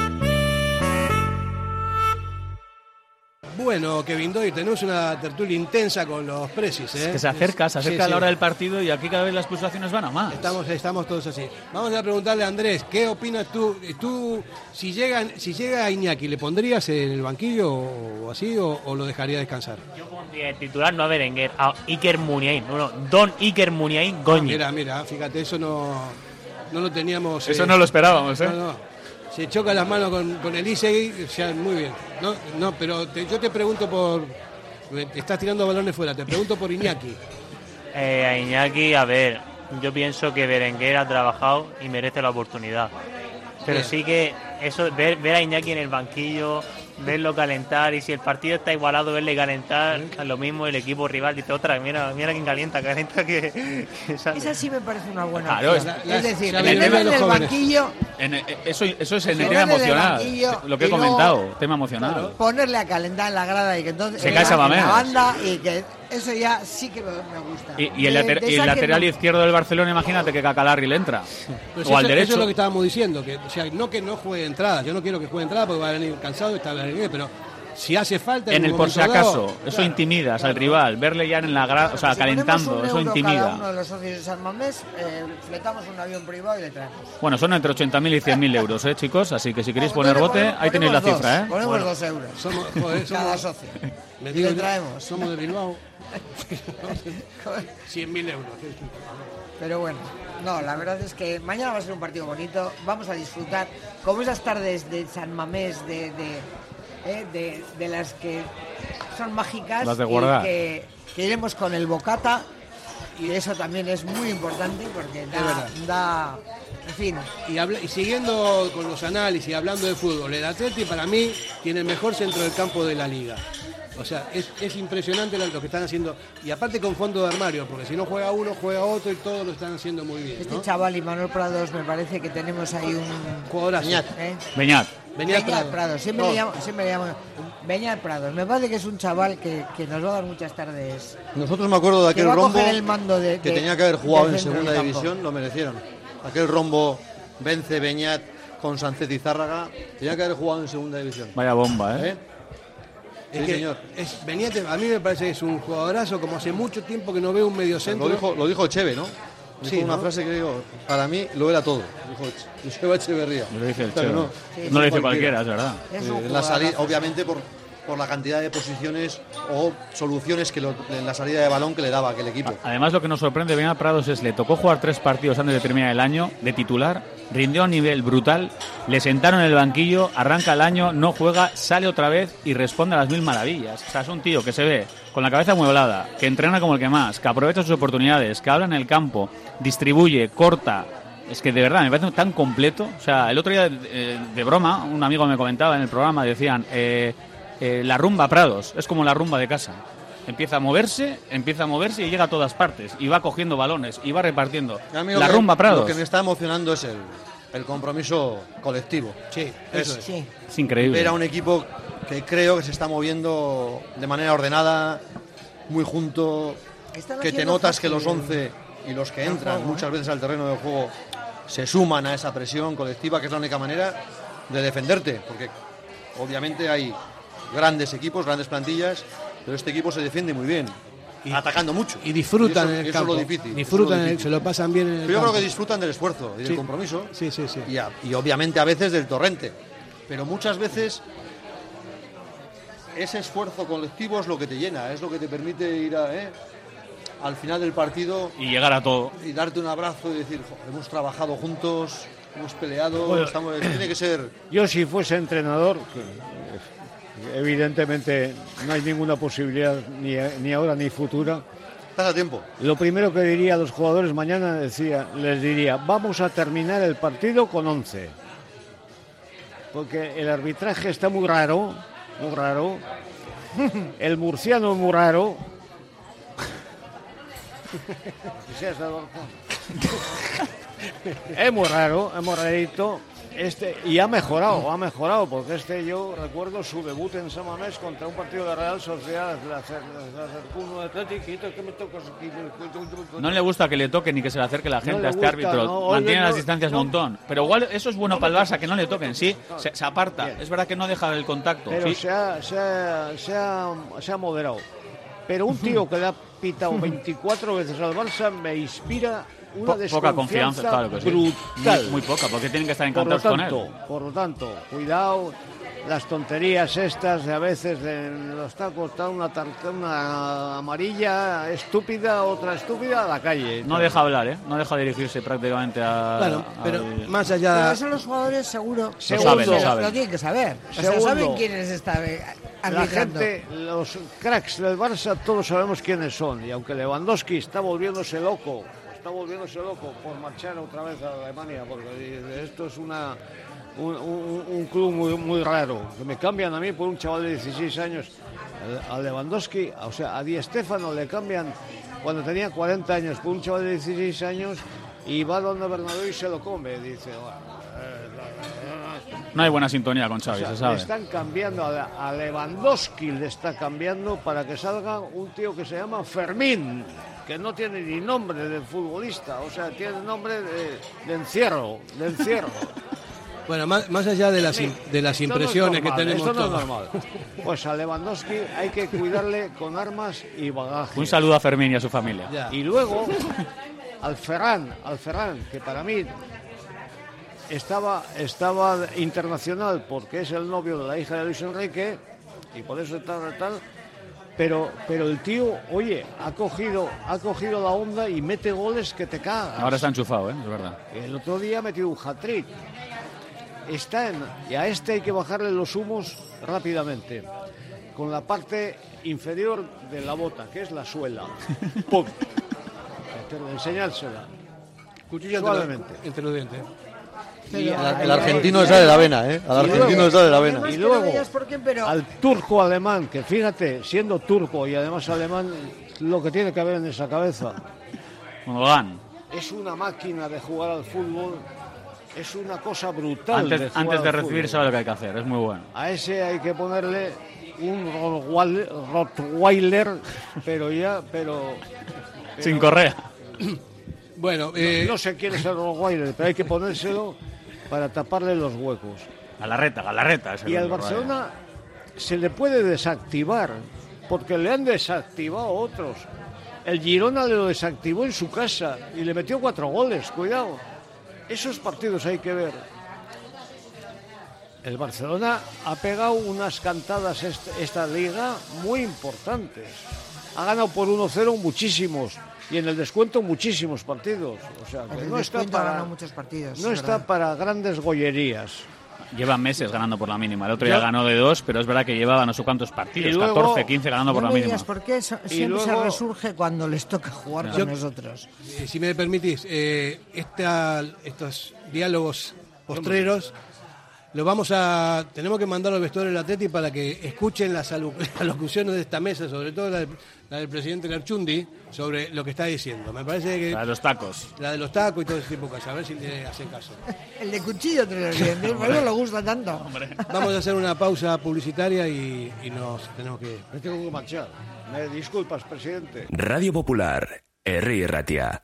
Bueno, Kevin Doy, tenemos una tertulia intensa con los precis. ¿eh? Que se acerca, se acerca sí. la hora del partido y aquí cada vez las pulsaciones van a más. Estamos, estamos todos así. Vamos a preguntarle a Andrés, ¿qué opinas tú? Tú, si llega, si llega Iñaki, ¿le pondrías en el banquillo o así o, o lo dejaría descansar? Yo pondría de titular no a Berenguer, a Iker Muniain. No, no, Don Iker Muniain Goñi. Mira, mira, fíjate, eso no, no lo teníamos. Eso no lo esperábamos, ¿eh? No, no. Se choca las manos con, con el muy bien. No, no pero te- yo te pregunto por. Te estás tirando balones fuera, te pregunto por Iñaki. Eh, a Iñaki, a ver, yo pienso que Berenguer ha trabajado y merece la oportunidad. Pero Bien. sí que eso, ver, ver a Iñaki en el banquillo, verlo calentar y si el partido está igualado, verle calentar, a lo mismo el equipo rival dice otra, mira, mira quién calienta, calienta que, que sale. Esa sí me parece una buena Claro, opción. es- es decir, en los el jóvenes. banquillo, En- eh, eso, eso es en el tema el emocional. Lo que he comentado, tema emocional. ponerle a calentar en la grada y que entonces Se casa la, la banda y que eso ya sí que me, gusta. Y, y el, De- later- de y el lateral no- izquierdo del Barcelona, imagínate que Cacalarri le entra. Si o al eso, derecho. eso es lo que estábamos diciendo, que, o sea, no que no juegue entrada, yo no quiero que juegue entrada porque va a venir cansado y está pero si hace falta en el por si acaso, dado, eso claro. intimidas al rival, verle ya en la grada, o sea, Si calentando, eso euro Cada intimida. uno de los socios de San Mamés, eh, fletamos un avión privado y le traemos. Bueno, son entre 80.000 y 100.000 euros, ¿eh, chicos? Así que si queréis poner Ponemos- bote, ahí tenéis la ponemos cifra, dos, ¿eh? Ponemos Bueno. dos euros. Somos, joder, Cada somos- socio. Me y digo, le traemos. Somos de Bilbao. 100.000 euros. Pero bueno, no, la verdad es que mañana va a ser un partido bonito, vamos a disfrutar, como esas tardes de San Mamés, de, de, eh, de, de las que son mágicas, Las de y guardar. que, que iremos con el bocata, y eso también es muy importante porque da, verdad. da en fin, Y, habla- y siguiendo con los análisis, hablando de fútbol, el Atleti para mí tiene el mejor centro del campo de la liga. O sea, es, es impresionante lo que están haciendo. Y aparte con fondo de armario, porque si no juega uno, juega otro y todos lo están haciendo muy bien. este ¿no? chaval y Manuel Prados me parece que tenemos ahí un Jugadorazo. Beñat, ¿eh? Beñat. Beñat Beñat Prados. Prados, siempre, No. le llamo, siempre le llamo Beñat Prados. Me parece que es un chaval que, que nos va a dar muchas tardes. Nosotros me acuerdo de Que aquel va a rombo coger el mando de- que de- tenía que haber jugado en segunda división, lo merecieron. Aquel rombo vence Beñat con Sánchez y Zárraga, tenía que haber jugado en segunda división. Vaya bomba, ¿eh? ¿Eh? Es Sí, que señor. es, a mí me parece que es un jugadorazo, como hace mucho tiempo que no veo un mediocentro. Lo dijo, lo dijo Cheve, ¿no? Dijo Sí, una ¿no? frase que digo, para mí lo era todo. Dijo Echeverría. Lo dice el Cheve. no, No lo dice cualquiera, es verdad. Es Eh, la salida, obviamente por, por la cantidad de posiciones o soluciones que lo- en la salida de balón que le daba aquel equipo. Además, lo que nos sorprende de Beñat Prados es le tocó jugar tres partidos antes de terminar el año de titular, rindió a nivel brutal, le sentaron en el banquillo, arranca el año, no juega, sale otra vez y responde a las mil maravillas. O sea, es un tío que se ve con la cabeza mueblada, que entrena como el que más, que aprovecha sus oportunidades, que habla en el campo, distribuye, corta. Es que de verdad me parece tan completo. O sea, el otro día, eh, de broma, un amigo me comentaba en el programa, decían, eh, eh, la rumba Prados, es como la rumba de casa. Empieza a moverse, empieza a moverse y llega a todas partes. Y va cogiendo balones y va repartiendo. La rumba Prados. Lo que me está emocionando es el, el compromiso colectivo. Sí, Es- eso es. Sí. Es increíble. Ver a un equipo que creo que se está moviendo de manera ordenada, muy junto, Están que te notas que los fácil 11 y los que entran juego, ¿eh? muchas veces al terreno de juego se suman a esa presión colectiva, que es la única manera de defenderte, porque obviamente hay grandes equipos, grandes plantillas, pero este equipo se defiende muy bien, atacando mucho. Y disfrutan eso- en el eso campo. es lo difícil. Disfrutan, eso es lo en el- difícil. se lo pasan bien en el Pero yo creo que disfrutan del esfuerzo y del compromiso. Sí, sí, sí. Y, a- y obviamente a veces del torrente. Pero muchas veces ese esfuerzo colectivo es lo que te llena, es lo que te permite ir a, ¿eh? al final del partido Y llegar a todo. y darte un abrazo y decir, "Jo, hemos trabajado juntos, hemos peleado, Bueno, estamos- tiene que ser... Yo si fuese entrenador, evidentemente no hay ninguna posibilidad ni, ni ahora ni futura, tiempo. lo primero que diría a los jugadores mañana decía, les diría, vamos a terminar el partido con 11. Porque el arbitraje está muy raro, muy raro. El murciano es muy raro. Es muy raro, es muy rarito. Este, y ha mejorado, ha mejorado, porque este yo recuerdo su debut en Samamés contra un partido de Real Sociedad. Le acer- le acercó uno de Atlético y dice, ¿qué me tocas aquí? No le gusta que le toque ni que se le acerque la gente a este gusta, árbitro. no, oye, Mantiene no, las distancias un montón. Pero igual eso es bueno para el Barça, que no le toquen, sí. Se, se aparta. Es verdad que no deja el contacto. Pero sí. se, ha, se, ha, se, ha, se ha moderado. Pero un tío que le ha pitado 24 veces al Barça me inspira una Po- poca confianza, claro que sí. brutal. Muy, muy poca, porque tienen que estar Por lo encantados tanto, con él. por lo tanto, cuidado, las tonterías estas de a veces de los tacos, está una, tarta, una amarilla estúpida, otra estúpida a la calle. No deja hablar, ¿eh? No deja dirigirse prácticamente a. Claro, pero al- más Pero allá. eso los jugadores seguro. Lo saben, lo saben. tienen que saber. O sea, Segundo, saben quiénes están eh, La arbitrando. gente, los cracks del Barça, todos sabemos quiénes son. Y aunque Lewandowski está volviéndose loco, está volviéndose loco por marchar otra vez a Alemania, porque esto es una, un, un- un club muy, muy raro. Que me cambian a mí por un chaval de 16 años. A Lewandowski, o sea, a Di Stéfano le cambian cuando tenía 40 años por un chaval de 16 años y va donde Bernabéu y se lo come. Dice, "Bueno, No hay buena sintonía con o Xavi, sea, se le sabe. están cambiando a Lewandowski, le está cambiando para que salga un tío que se llama Fermín, que no tiene ni nombre de futbolista, o sea, tiene nombre de, de encierro, de encierro. Bueno, más, más allá de las, im- de las Esto no es impresiones normal, que tenemos esto no es todos. normal. Pues a Lewandowski hay que cuidarle con armas y bagaje. Un saludo a Fermín y a su familia. Ya. Y luego al Ferran, al Ferran, que para mí estaba, estaba internacional porque es el novio de la hija de Luis Enrique y por eso tal, tal. Pero, pero el tío, oye, ha cogido, ha cogido la onda y mete goles que te cagas. Ahora está enchufado, ¿eh? es verdad. El otro día ha metido un hat-trick. Está en, y a este hay que bajarle los humos rápidamente. Con la parte inferior de la bota, que es la suela. ¡Pum! Enseñársela. Cuchillo Suavemente. entre los dientes. El, argentino esa de la vena, ¿eh? Al Y argentino luego- esa de la vena. Y luego, veías por qué, pero- al turco alemán, que fíjate, siendo turco y además alemán, lo que tiene que haber en esa cabeza. Gundogan. Es una máquina de jugar al fútbol, es una cosa brutal. Antes, de jugar antes de al recibir sabe lo que hay que hacer, es muy bueno. A ese hay que ponerle un Rottweil- Rottweiler, pero ya, pero... pero- Sin correa. Bueno, no, no sé quién es el Rottweiler, pero hay que ponérselo para taparle los huecos. Galarreta, Galarreta. es el Y al Barcelona se le puede desactivar, porque le han desactivado otros. El Girona le lo desactivó en su casa y le metió cuatro goles, cuidado. Esos partidos hay que ver. El Barcelona ha pegado unas cantadas est- esta liga muy importantes. Ha ganado por 1-0 muchísimos y en el descuento muchísimos partidos. O sea, que no está para, muchos partidos, no es está verdad. para grandes gollerías. Lleva meses ganando por la mínima. El otro Ya. día ganó de dos, pero es verdad que llevaba no sé cuántos partidos, Y luego- 14, 15 ganando por no la mínima. por qué siempre se resurge cuando les toca jugar con nosotros. Eh, si me permitís, eh, esta- estos diálogos postreros los vamos a. Tenemos que mandar al vestuario del Atleti para que escuchen las, alu- las locuciones de esta mesa, sobre todo la, del- la del presidente Lerchundi, sobre lo que está diciendo. Me parece que. La de los tacos. La de los tacos y todo ese tipo de cosas. A ver si le hacen caso. El de cuchillo dientes, por eso le gusta tanto. Vamos a hacer una pausa publicitaria y, y nos tenemos que. Me tengo que marchar. Me disculpas, presidente. Radio Popular, Herri Ratia.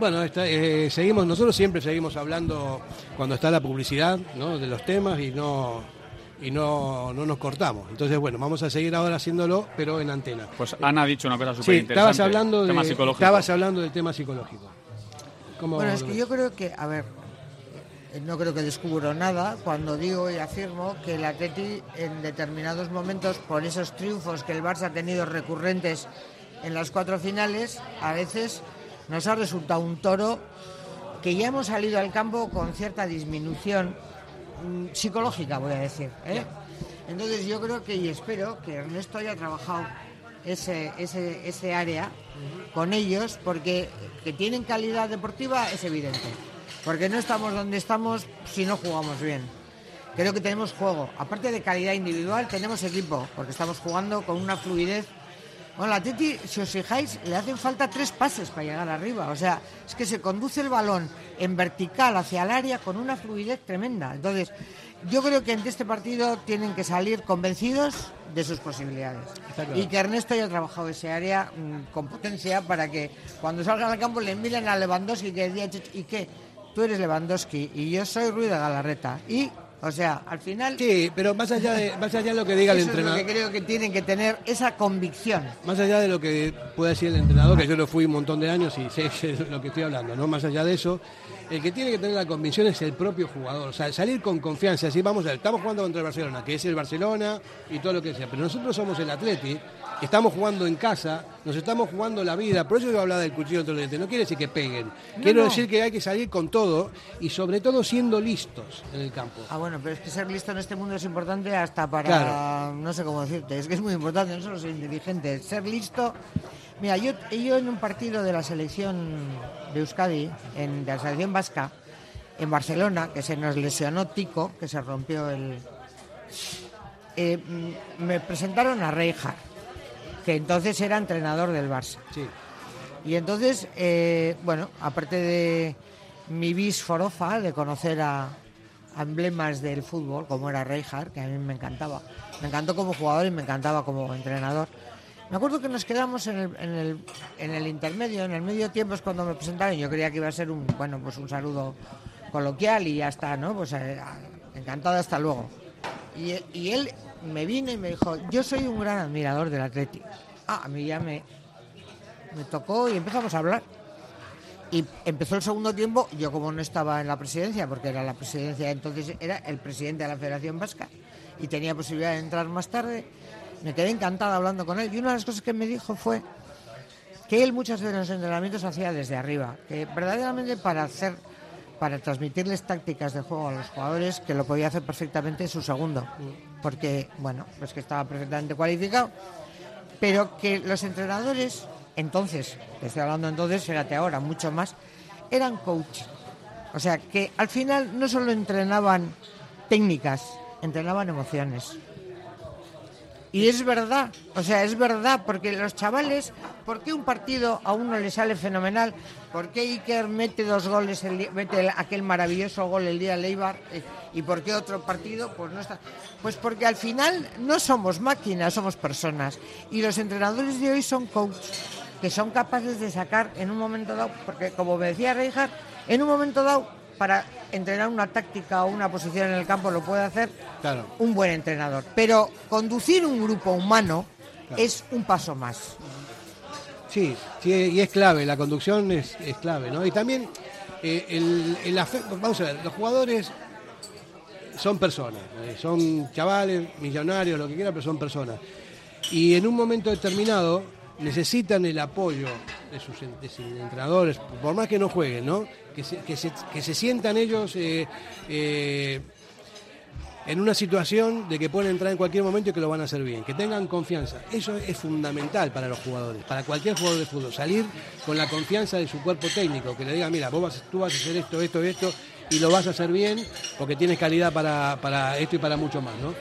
Bueno, está- eh, seguimos, nosotros siempre seguimos hablando cuando está la publicidad ¿no? de los temas y no y no, no nos cortamos. Entonces, bueno, vamos a seguir ahora haciéndolo, pero en antena. Pues Ana ha dicho una cosa Sí, súper interesante. estabas hablando, de, tema psicológico. estabas hablando del tema psicológico. ¿Cómo Bueno, es que yo creo que, a ver, eh, no creo que descubro nada cuando digo y afirmo que el Atleti en determinados momentos, por esos triunfos que el Barça ha tenido recurrentes en las cuatro finales, a veces nos ha resultado un toro que ya hemos salido al campo con cierta disminución mm, psicológica, voy a decir. ¿eh? Entonces yo creo que y espero que Ernesto haya trabajado ese, ese, ese área con ellos, porque que tienen calidad deportiva es evidente. Porque no estamos donde estamos si no jugamos bien. Creo que tenemos juego. Aparte de calidad individual, tenemos equipo, porque estamos jugando con una fluidez. Bueno, la Teti, si os fijáis, le hacen falta tres pases para llegar arriba. O sea, es que se conduce el balón en vertical hacia el área con una fluidez tremenda. Entonces, yo creo que ante este partido tienen que salir convencidos de sus posibilidades. claro. Y que Ernesto haya trabajado ese área mm, con potencia para que cuando salgan al campo le miren a Lewandowski y que "Ch, ¿y qué? Tú eres Lewandowski y yo soy Ruiz de Galarreta. Y, o sea, al final... Sí, pero más allá de, más allá de lo que diga el entrenador. Es lo que creo que tienen que tener esa convicción. Más allá de lo que pueda decir el entrenador, que yo lo fui un montón de años y sé, sé lo que estoy hablando, ¿no? Más allá de eso, el que tiene que tener la convicción es el propio jugador. O sea, salir con confianza, decir, vamos a ver, estamos jugando contra el Barcelona, que es el Barcelona y todo lo que sea. Pero nosotros somos el Atleti, estamos jugando en casa, nos estamos jugando la vida. Por eso yo hablaba del cuchillo dientes. No quiere decir que peguen. Quiero no. decir que hay que salir con todo y sobre todo siendo listos en el campo. Ah, bueno, pero es que ser listo en este mundo es importante hasta para... Claro. No sé cómo decirte, es que es muy importante, no solo ser inteligente, ser listo... Mira, yo, yo en un partido de la selección de Euskadi, en, de la selección vasca, en Barcelona, que se nos lesionó Tico, que se rompió el... eh, mm, me presentaron a Reija, que entonces era entrenador del Barça. Sí. Y entonces, eh, bueno, aparte de mi bis forofa, de conocer a, a emblemas del fútbol, como era Reijard, que a mí me encantaba. Me encantó como jugador y me encantaba como entrenador. Me acuerdo que nos quedamos en el, en el, en el intermedio, en el medio tiempo es cuando me presentaron. Yo creía que iba a ser un, bueno, pues un saludo coloquial y ya está, ¿no? Pues eh, encantado, hasta luego. Y, y él me vino y me dijo, yo soy un gran admirador del Atleti. Ah, a mí ya me, me tocó y empezamos a hablar. Y empezó el segundo tiempo, yo como no estaba en la presidencia, porque era la presidencia, entonces era el presidente de la Federación Vasca y tenía posibilidad de entrar más tarde, me quedé encantada hablando con él. Y una de las cosas que me dijo fue que él muchas veces en los entrenamientos hacía desde arriba, que verdaderamente para hacer, para transmitirles tácticas de juego a los jugadores, que lo podía hacer perfectamente en su segundo, porque, bueno, pues que estaba perfectamente cualificado, pero que los entrenadores, entonces, te estoy hablando entonces, fíjate ahora, mucho más, eran coach. O sea, que al final no solo entrenaban técnicas, entrenaban emociones. Y es verdad, o sea, es verdad, porque los chavales, ¿por qué un partido a uno le sale fenomenal? ¿Por qué Iker mete dos goles, el, mete el- aquel maravilloso gol el día de Leibar? eh, ¿Y por qué otro partido? Pues no está. Pues porque al final no somos máquinas, somos personas. Y los entrenadores de hoy son coaches, que son capaces de sacar en un momento dado, porque como me decía Reinhardt, en un momento dado, para entrenar una táctica o una posición en el campo lo puede hacer Claro. un buen entrenador. Pero conducir un grupo humano es un paso más. Sí, sí, y es clave, la conducción es, es clave, ¿no? Y también eh, el, el afe- vamos a ver, los jugadores son personas, eh, son chavales, millonarios, lo que quieran, pero son personas. Y en un momento determinado necesitan el apoyo de sus, entrenadores, por más que no jueguen, ¿no? Que se, que se, que se sientan ellos eh, eh, en una situación de que pueden entrar en cualquier momento y que lo van a hacer bien, que tengan confianza. Eso es fundamental para los jugadores, para cualquier jugador de fútbol, salir con la confianza de su cuerpo técnico, que le diga, mira, vos vas, tú vas a hacer esto, esto, esto, y lo vas a hacer bien porque tienes calidad para, para esto y para mucho más, ¿no?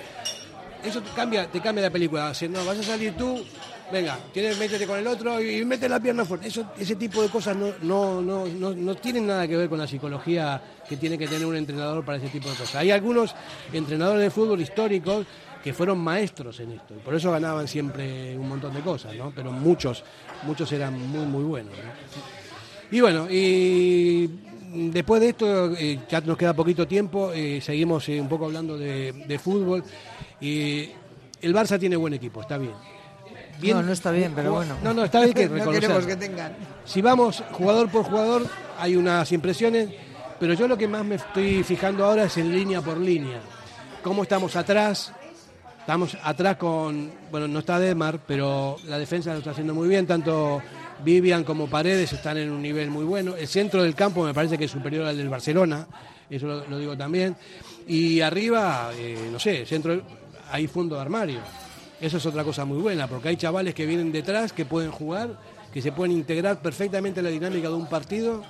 Eso te cambia, te cambia la película. Si no, vas a salir tú, venga, tienes, métete con el otro y, mete la pierna fuerte. Eso, ese tipo de cosas no, no, no, no, no tienen nada que ver con la psicología que tiene que tener un entrenador para ese tipo de cosas. Hay algunos entrenadores de fútbol históricos que fueron maestros en esto y por eso ganaban siempre un montón de cosas, ¿no? Pero muchos, muchos eran muy, muy buenos. ¿no? Y bueno, y después de esto, eh, ya nos queda poquito tiempo, eh, seguimos eh, un poco hablando de, de fútbol. Y el Barça tiene buen equipo, está bien. No, no está bien, pero bueno. No, no, está bien que No reconocerlo. queremos que tengan. Si vamos jugador por jugador, hay unas impresiones, pero yo lo que más me estoy fijando ahora es en línea por línea. ¿Cómo estamos atrás? Estamos atrás con, bueno, no está Demar, pero la defensa lo está haciendo muy bien, tanto Vivian como Paredes están en un nivel muy bueno. El centro del campo me parece que es superior al del Barcelona, eso lo, lo digo también. Y arriba, eh, no sé, centro, hay fondo de armario. Eso es otra cosa muy buena, porque hay chavales que vienen detrás, que pueden jugar, que se pueden integrar perfectamente en la dinámica de un partido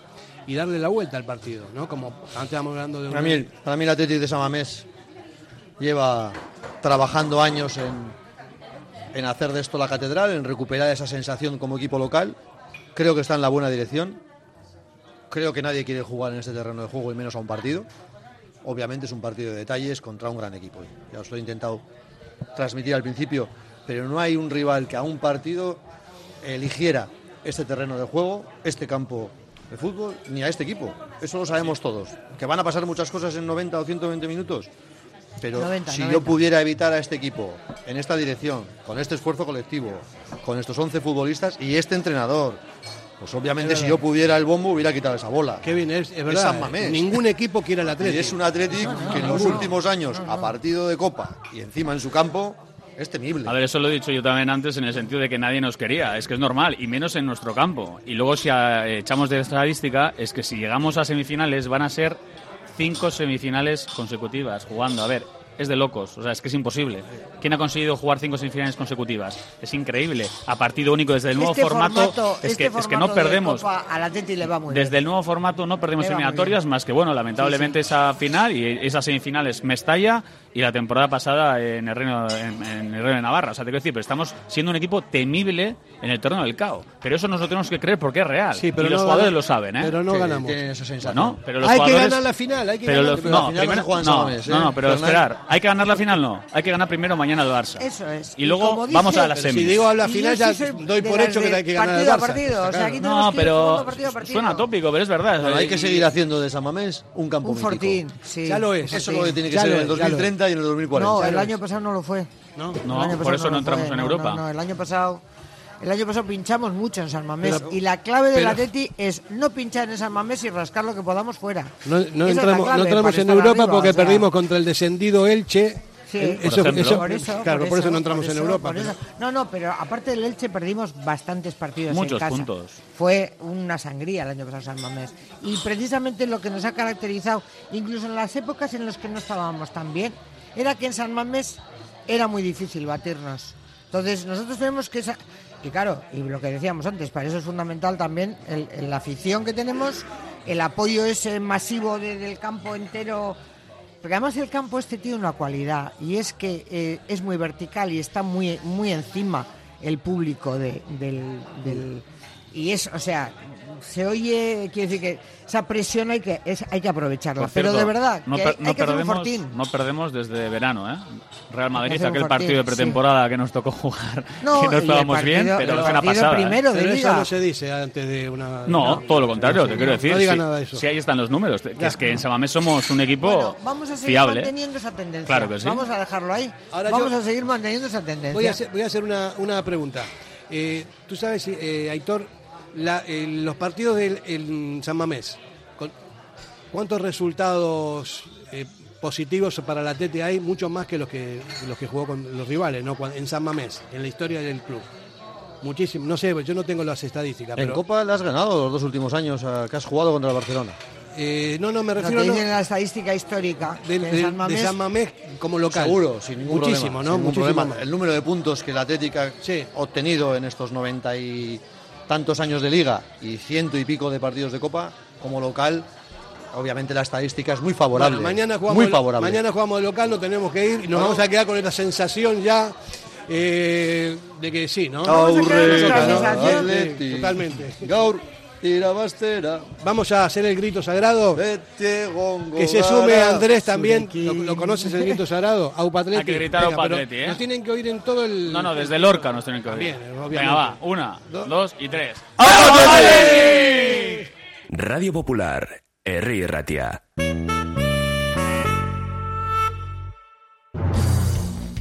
y darle la vuelta al partido, ¿no? Como antes estábamos hablando de. Para mí, para mí el Atlético de Samamés lleva trabajando años en, en hacer de esto la catedral, en recuperar esa sensación como equipo local. Creo que está en la buena dirección. Creo que nadie quiere jugar en este terreno de juego y menos a un partido. Obviamente es un partido de detalles contra un gran equipo. Ya os lo he intentado transmitir al principio, pero no hay un rival que a un partido eligiera este terreno de juego, este campo de fútbol ni a este equipo. Eso lo sabemos todos. Que van a pasar muchas cosas en 90 o 120 minutos. Pero 90, si 90. yo pudiera evitar a este equipo en esta dirección, con este esfuerzo colectivo, con estos 11 futbolistas y este entrenador, pues obviamente si yo pudiera el bombo hubiera quitado esa bola. Qué bien, es, es verdad. San Mamés. Ningún equipo quiere el Atlético. Y es un Atlético que en los últimos años, a partido de Copa y encima en su campo, es temible. A ver, eso lo he dicho yo también antes en el sentido de que nadie nos quería. Es que es normal, y menos en nuestro campo. Y luego, si ah, echamos de estadística, es que si llegamos a semifinales, van a ser cinco semifinales consecutivas jugando. A ver, es de locos. O sea, es que es imposible. ¿Quién ha conseguido jugar cinco semifinales consecutivas? Es increíble. A partido único desde el nuevo Este formato, es, este que, es que no perdemos. Copa al Atleti le va muy bien. Desde el nuevo formato no perdemos eliminatorias, más que bueno, lamentablemente esa final y esas semifinales Mestalla y la temporada pasada en el Reino, en, en el Reino de Navarra. O sea, te quiero decir, pero estamos siendo un equipo temible en el torneo del CAO. Pero eso nos lo tenemos que creer porque es real. Sí, pero y los no jugadores gana- lo saben, ¿eh? pero no Que ganamos. tienen esa sensación. Bueno, pero los hay que ganar la final, hay que pero ganar los- pero la no, final no primero- no, San Mamés, ¿eh? no, no, pero esperar. Hay que ganar la final, no. Hay que ganar primero mañana el Barça. Eso es. Y luego vamos dice- a la semis. si digo a la final, ya doy por hecho que hay que ganar el partido a Barça. partido, o sea, aquí No, pero partido partido. suena tópico, pero es verdad. Pero hay que seguir haciendo de San Mamés un campo Un fortín, sí. Ya lo es. Eso es lo que tiene que ser en el es, ya lo es. 2030 y en el 2040. No, el año pasado no lo fue. ¿no? No, por eso no entramos fue, en Europa. No, no, el año pasado. El año pasado pinchamos mucho en San Mamés Pero- y la clave del pero- Atleti es no pinchar en San Mamés y rascar lo que podamos fuera. No, no entramos, clave no entramos en Europa arriba, porque o sea, perdimos contra el descendido Elche. Sí, Eh, Por eso, ejemplo. eso- por eso, claro, por eso, no entramos en Europa. pero-. No, no, pero aparte del Elche perdimos bastantes partidos en Muchos casa. puntos. Fue una sangría el año pasado San Mamés. Y precisamente lo que nos ha caracterizado, incluso en las épocas en las que no estábamos tan bien, era que en San Mamés era muy difícil batirnos. Entonces nosotros tenemos que... sa- Y claro, y lo que decíamos antes, para eso es fundamental también la afición que tenemos, el apoyo ese masivo de- del campo entero porque además el campo este tiene una cualidad y es que eh, es muy vertical y está muy, muy encima el público de- del, del- Y es, o sea, se oye, quiere decir que esa presión hay que, es, hay que aprovecharla. Pero de verdad, no, que per- hay, no hay que hacer un perdemos, fortín. no perdemos desde verano, ¿eh? Real Madrid, aquel fortín, partido de sí. pretemporada que nos tocó jugar, No, que no estábamos bien, pero una pasada. ¿eh? primero de Pero eso no se dice antes de una. No, todo lo contrario, te quiero decir. No diga sí, nada de eso. sí, ahí están los números. Que Ya. es que en Samamés somos un equipo Bueno, vamos a seguir fiable. manteniendo esa tendencia. Claro que sí. Vamos a dejarlo ahí. Ahora vamos yo- a seguir manteniendo esa tendencia. Voy a hacer, voy a hacer una, una pregunta. Eh, Tú sabes, eh, Aitor, la- eh, los partidos del en San Mamés, ¿cuántos resultados eh, positivos para la Tete hay? Mucho más que los que los que jugó con los rivales, ¿no? En San Mamés, en la historia del club. Muchísimo. No sé, yo no tengo las estadísticas. En pero, Copa le has ganado los dos últimos años a- que has jugado contra el Barcelona. eh, no, no, me refiero que no, la estadística histórica de San Mamés. de San Mamés como local. Seguro, sin ningún Muchísimo, problema. ¿no? sin ningún Muchísimo problema. El número de puntos que la Atlética ha obtenido en estos noventa y tantos años de liga y ciento y pico de partidos de Copa como local, obviamente la estadística es muy favorable. Bueno, mañana jugamos, muy de- favorable. mañana jugamos de local, no tenemos que ir y nos No. vamos a quedar con esta sensación ya eh, de que sí, ¿no? Totalmente. Gaur, tira bastera. Vamos a hacer el grito sagrado. Que se sume. Andrés también. ¿Lo, lo conoces el grito sagrado? Aupatleti. Hay que gritar Venga, Aupatleti, ¿eh? Nos tienen que oír en todo el. No, no, desde Lorca nos tienen que oír. Bien, obviamente. Venga, va. Una, dos y tres. Radio Popular, Herri Ratia.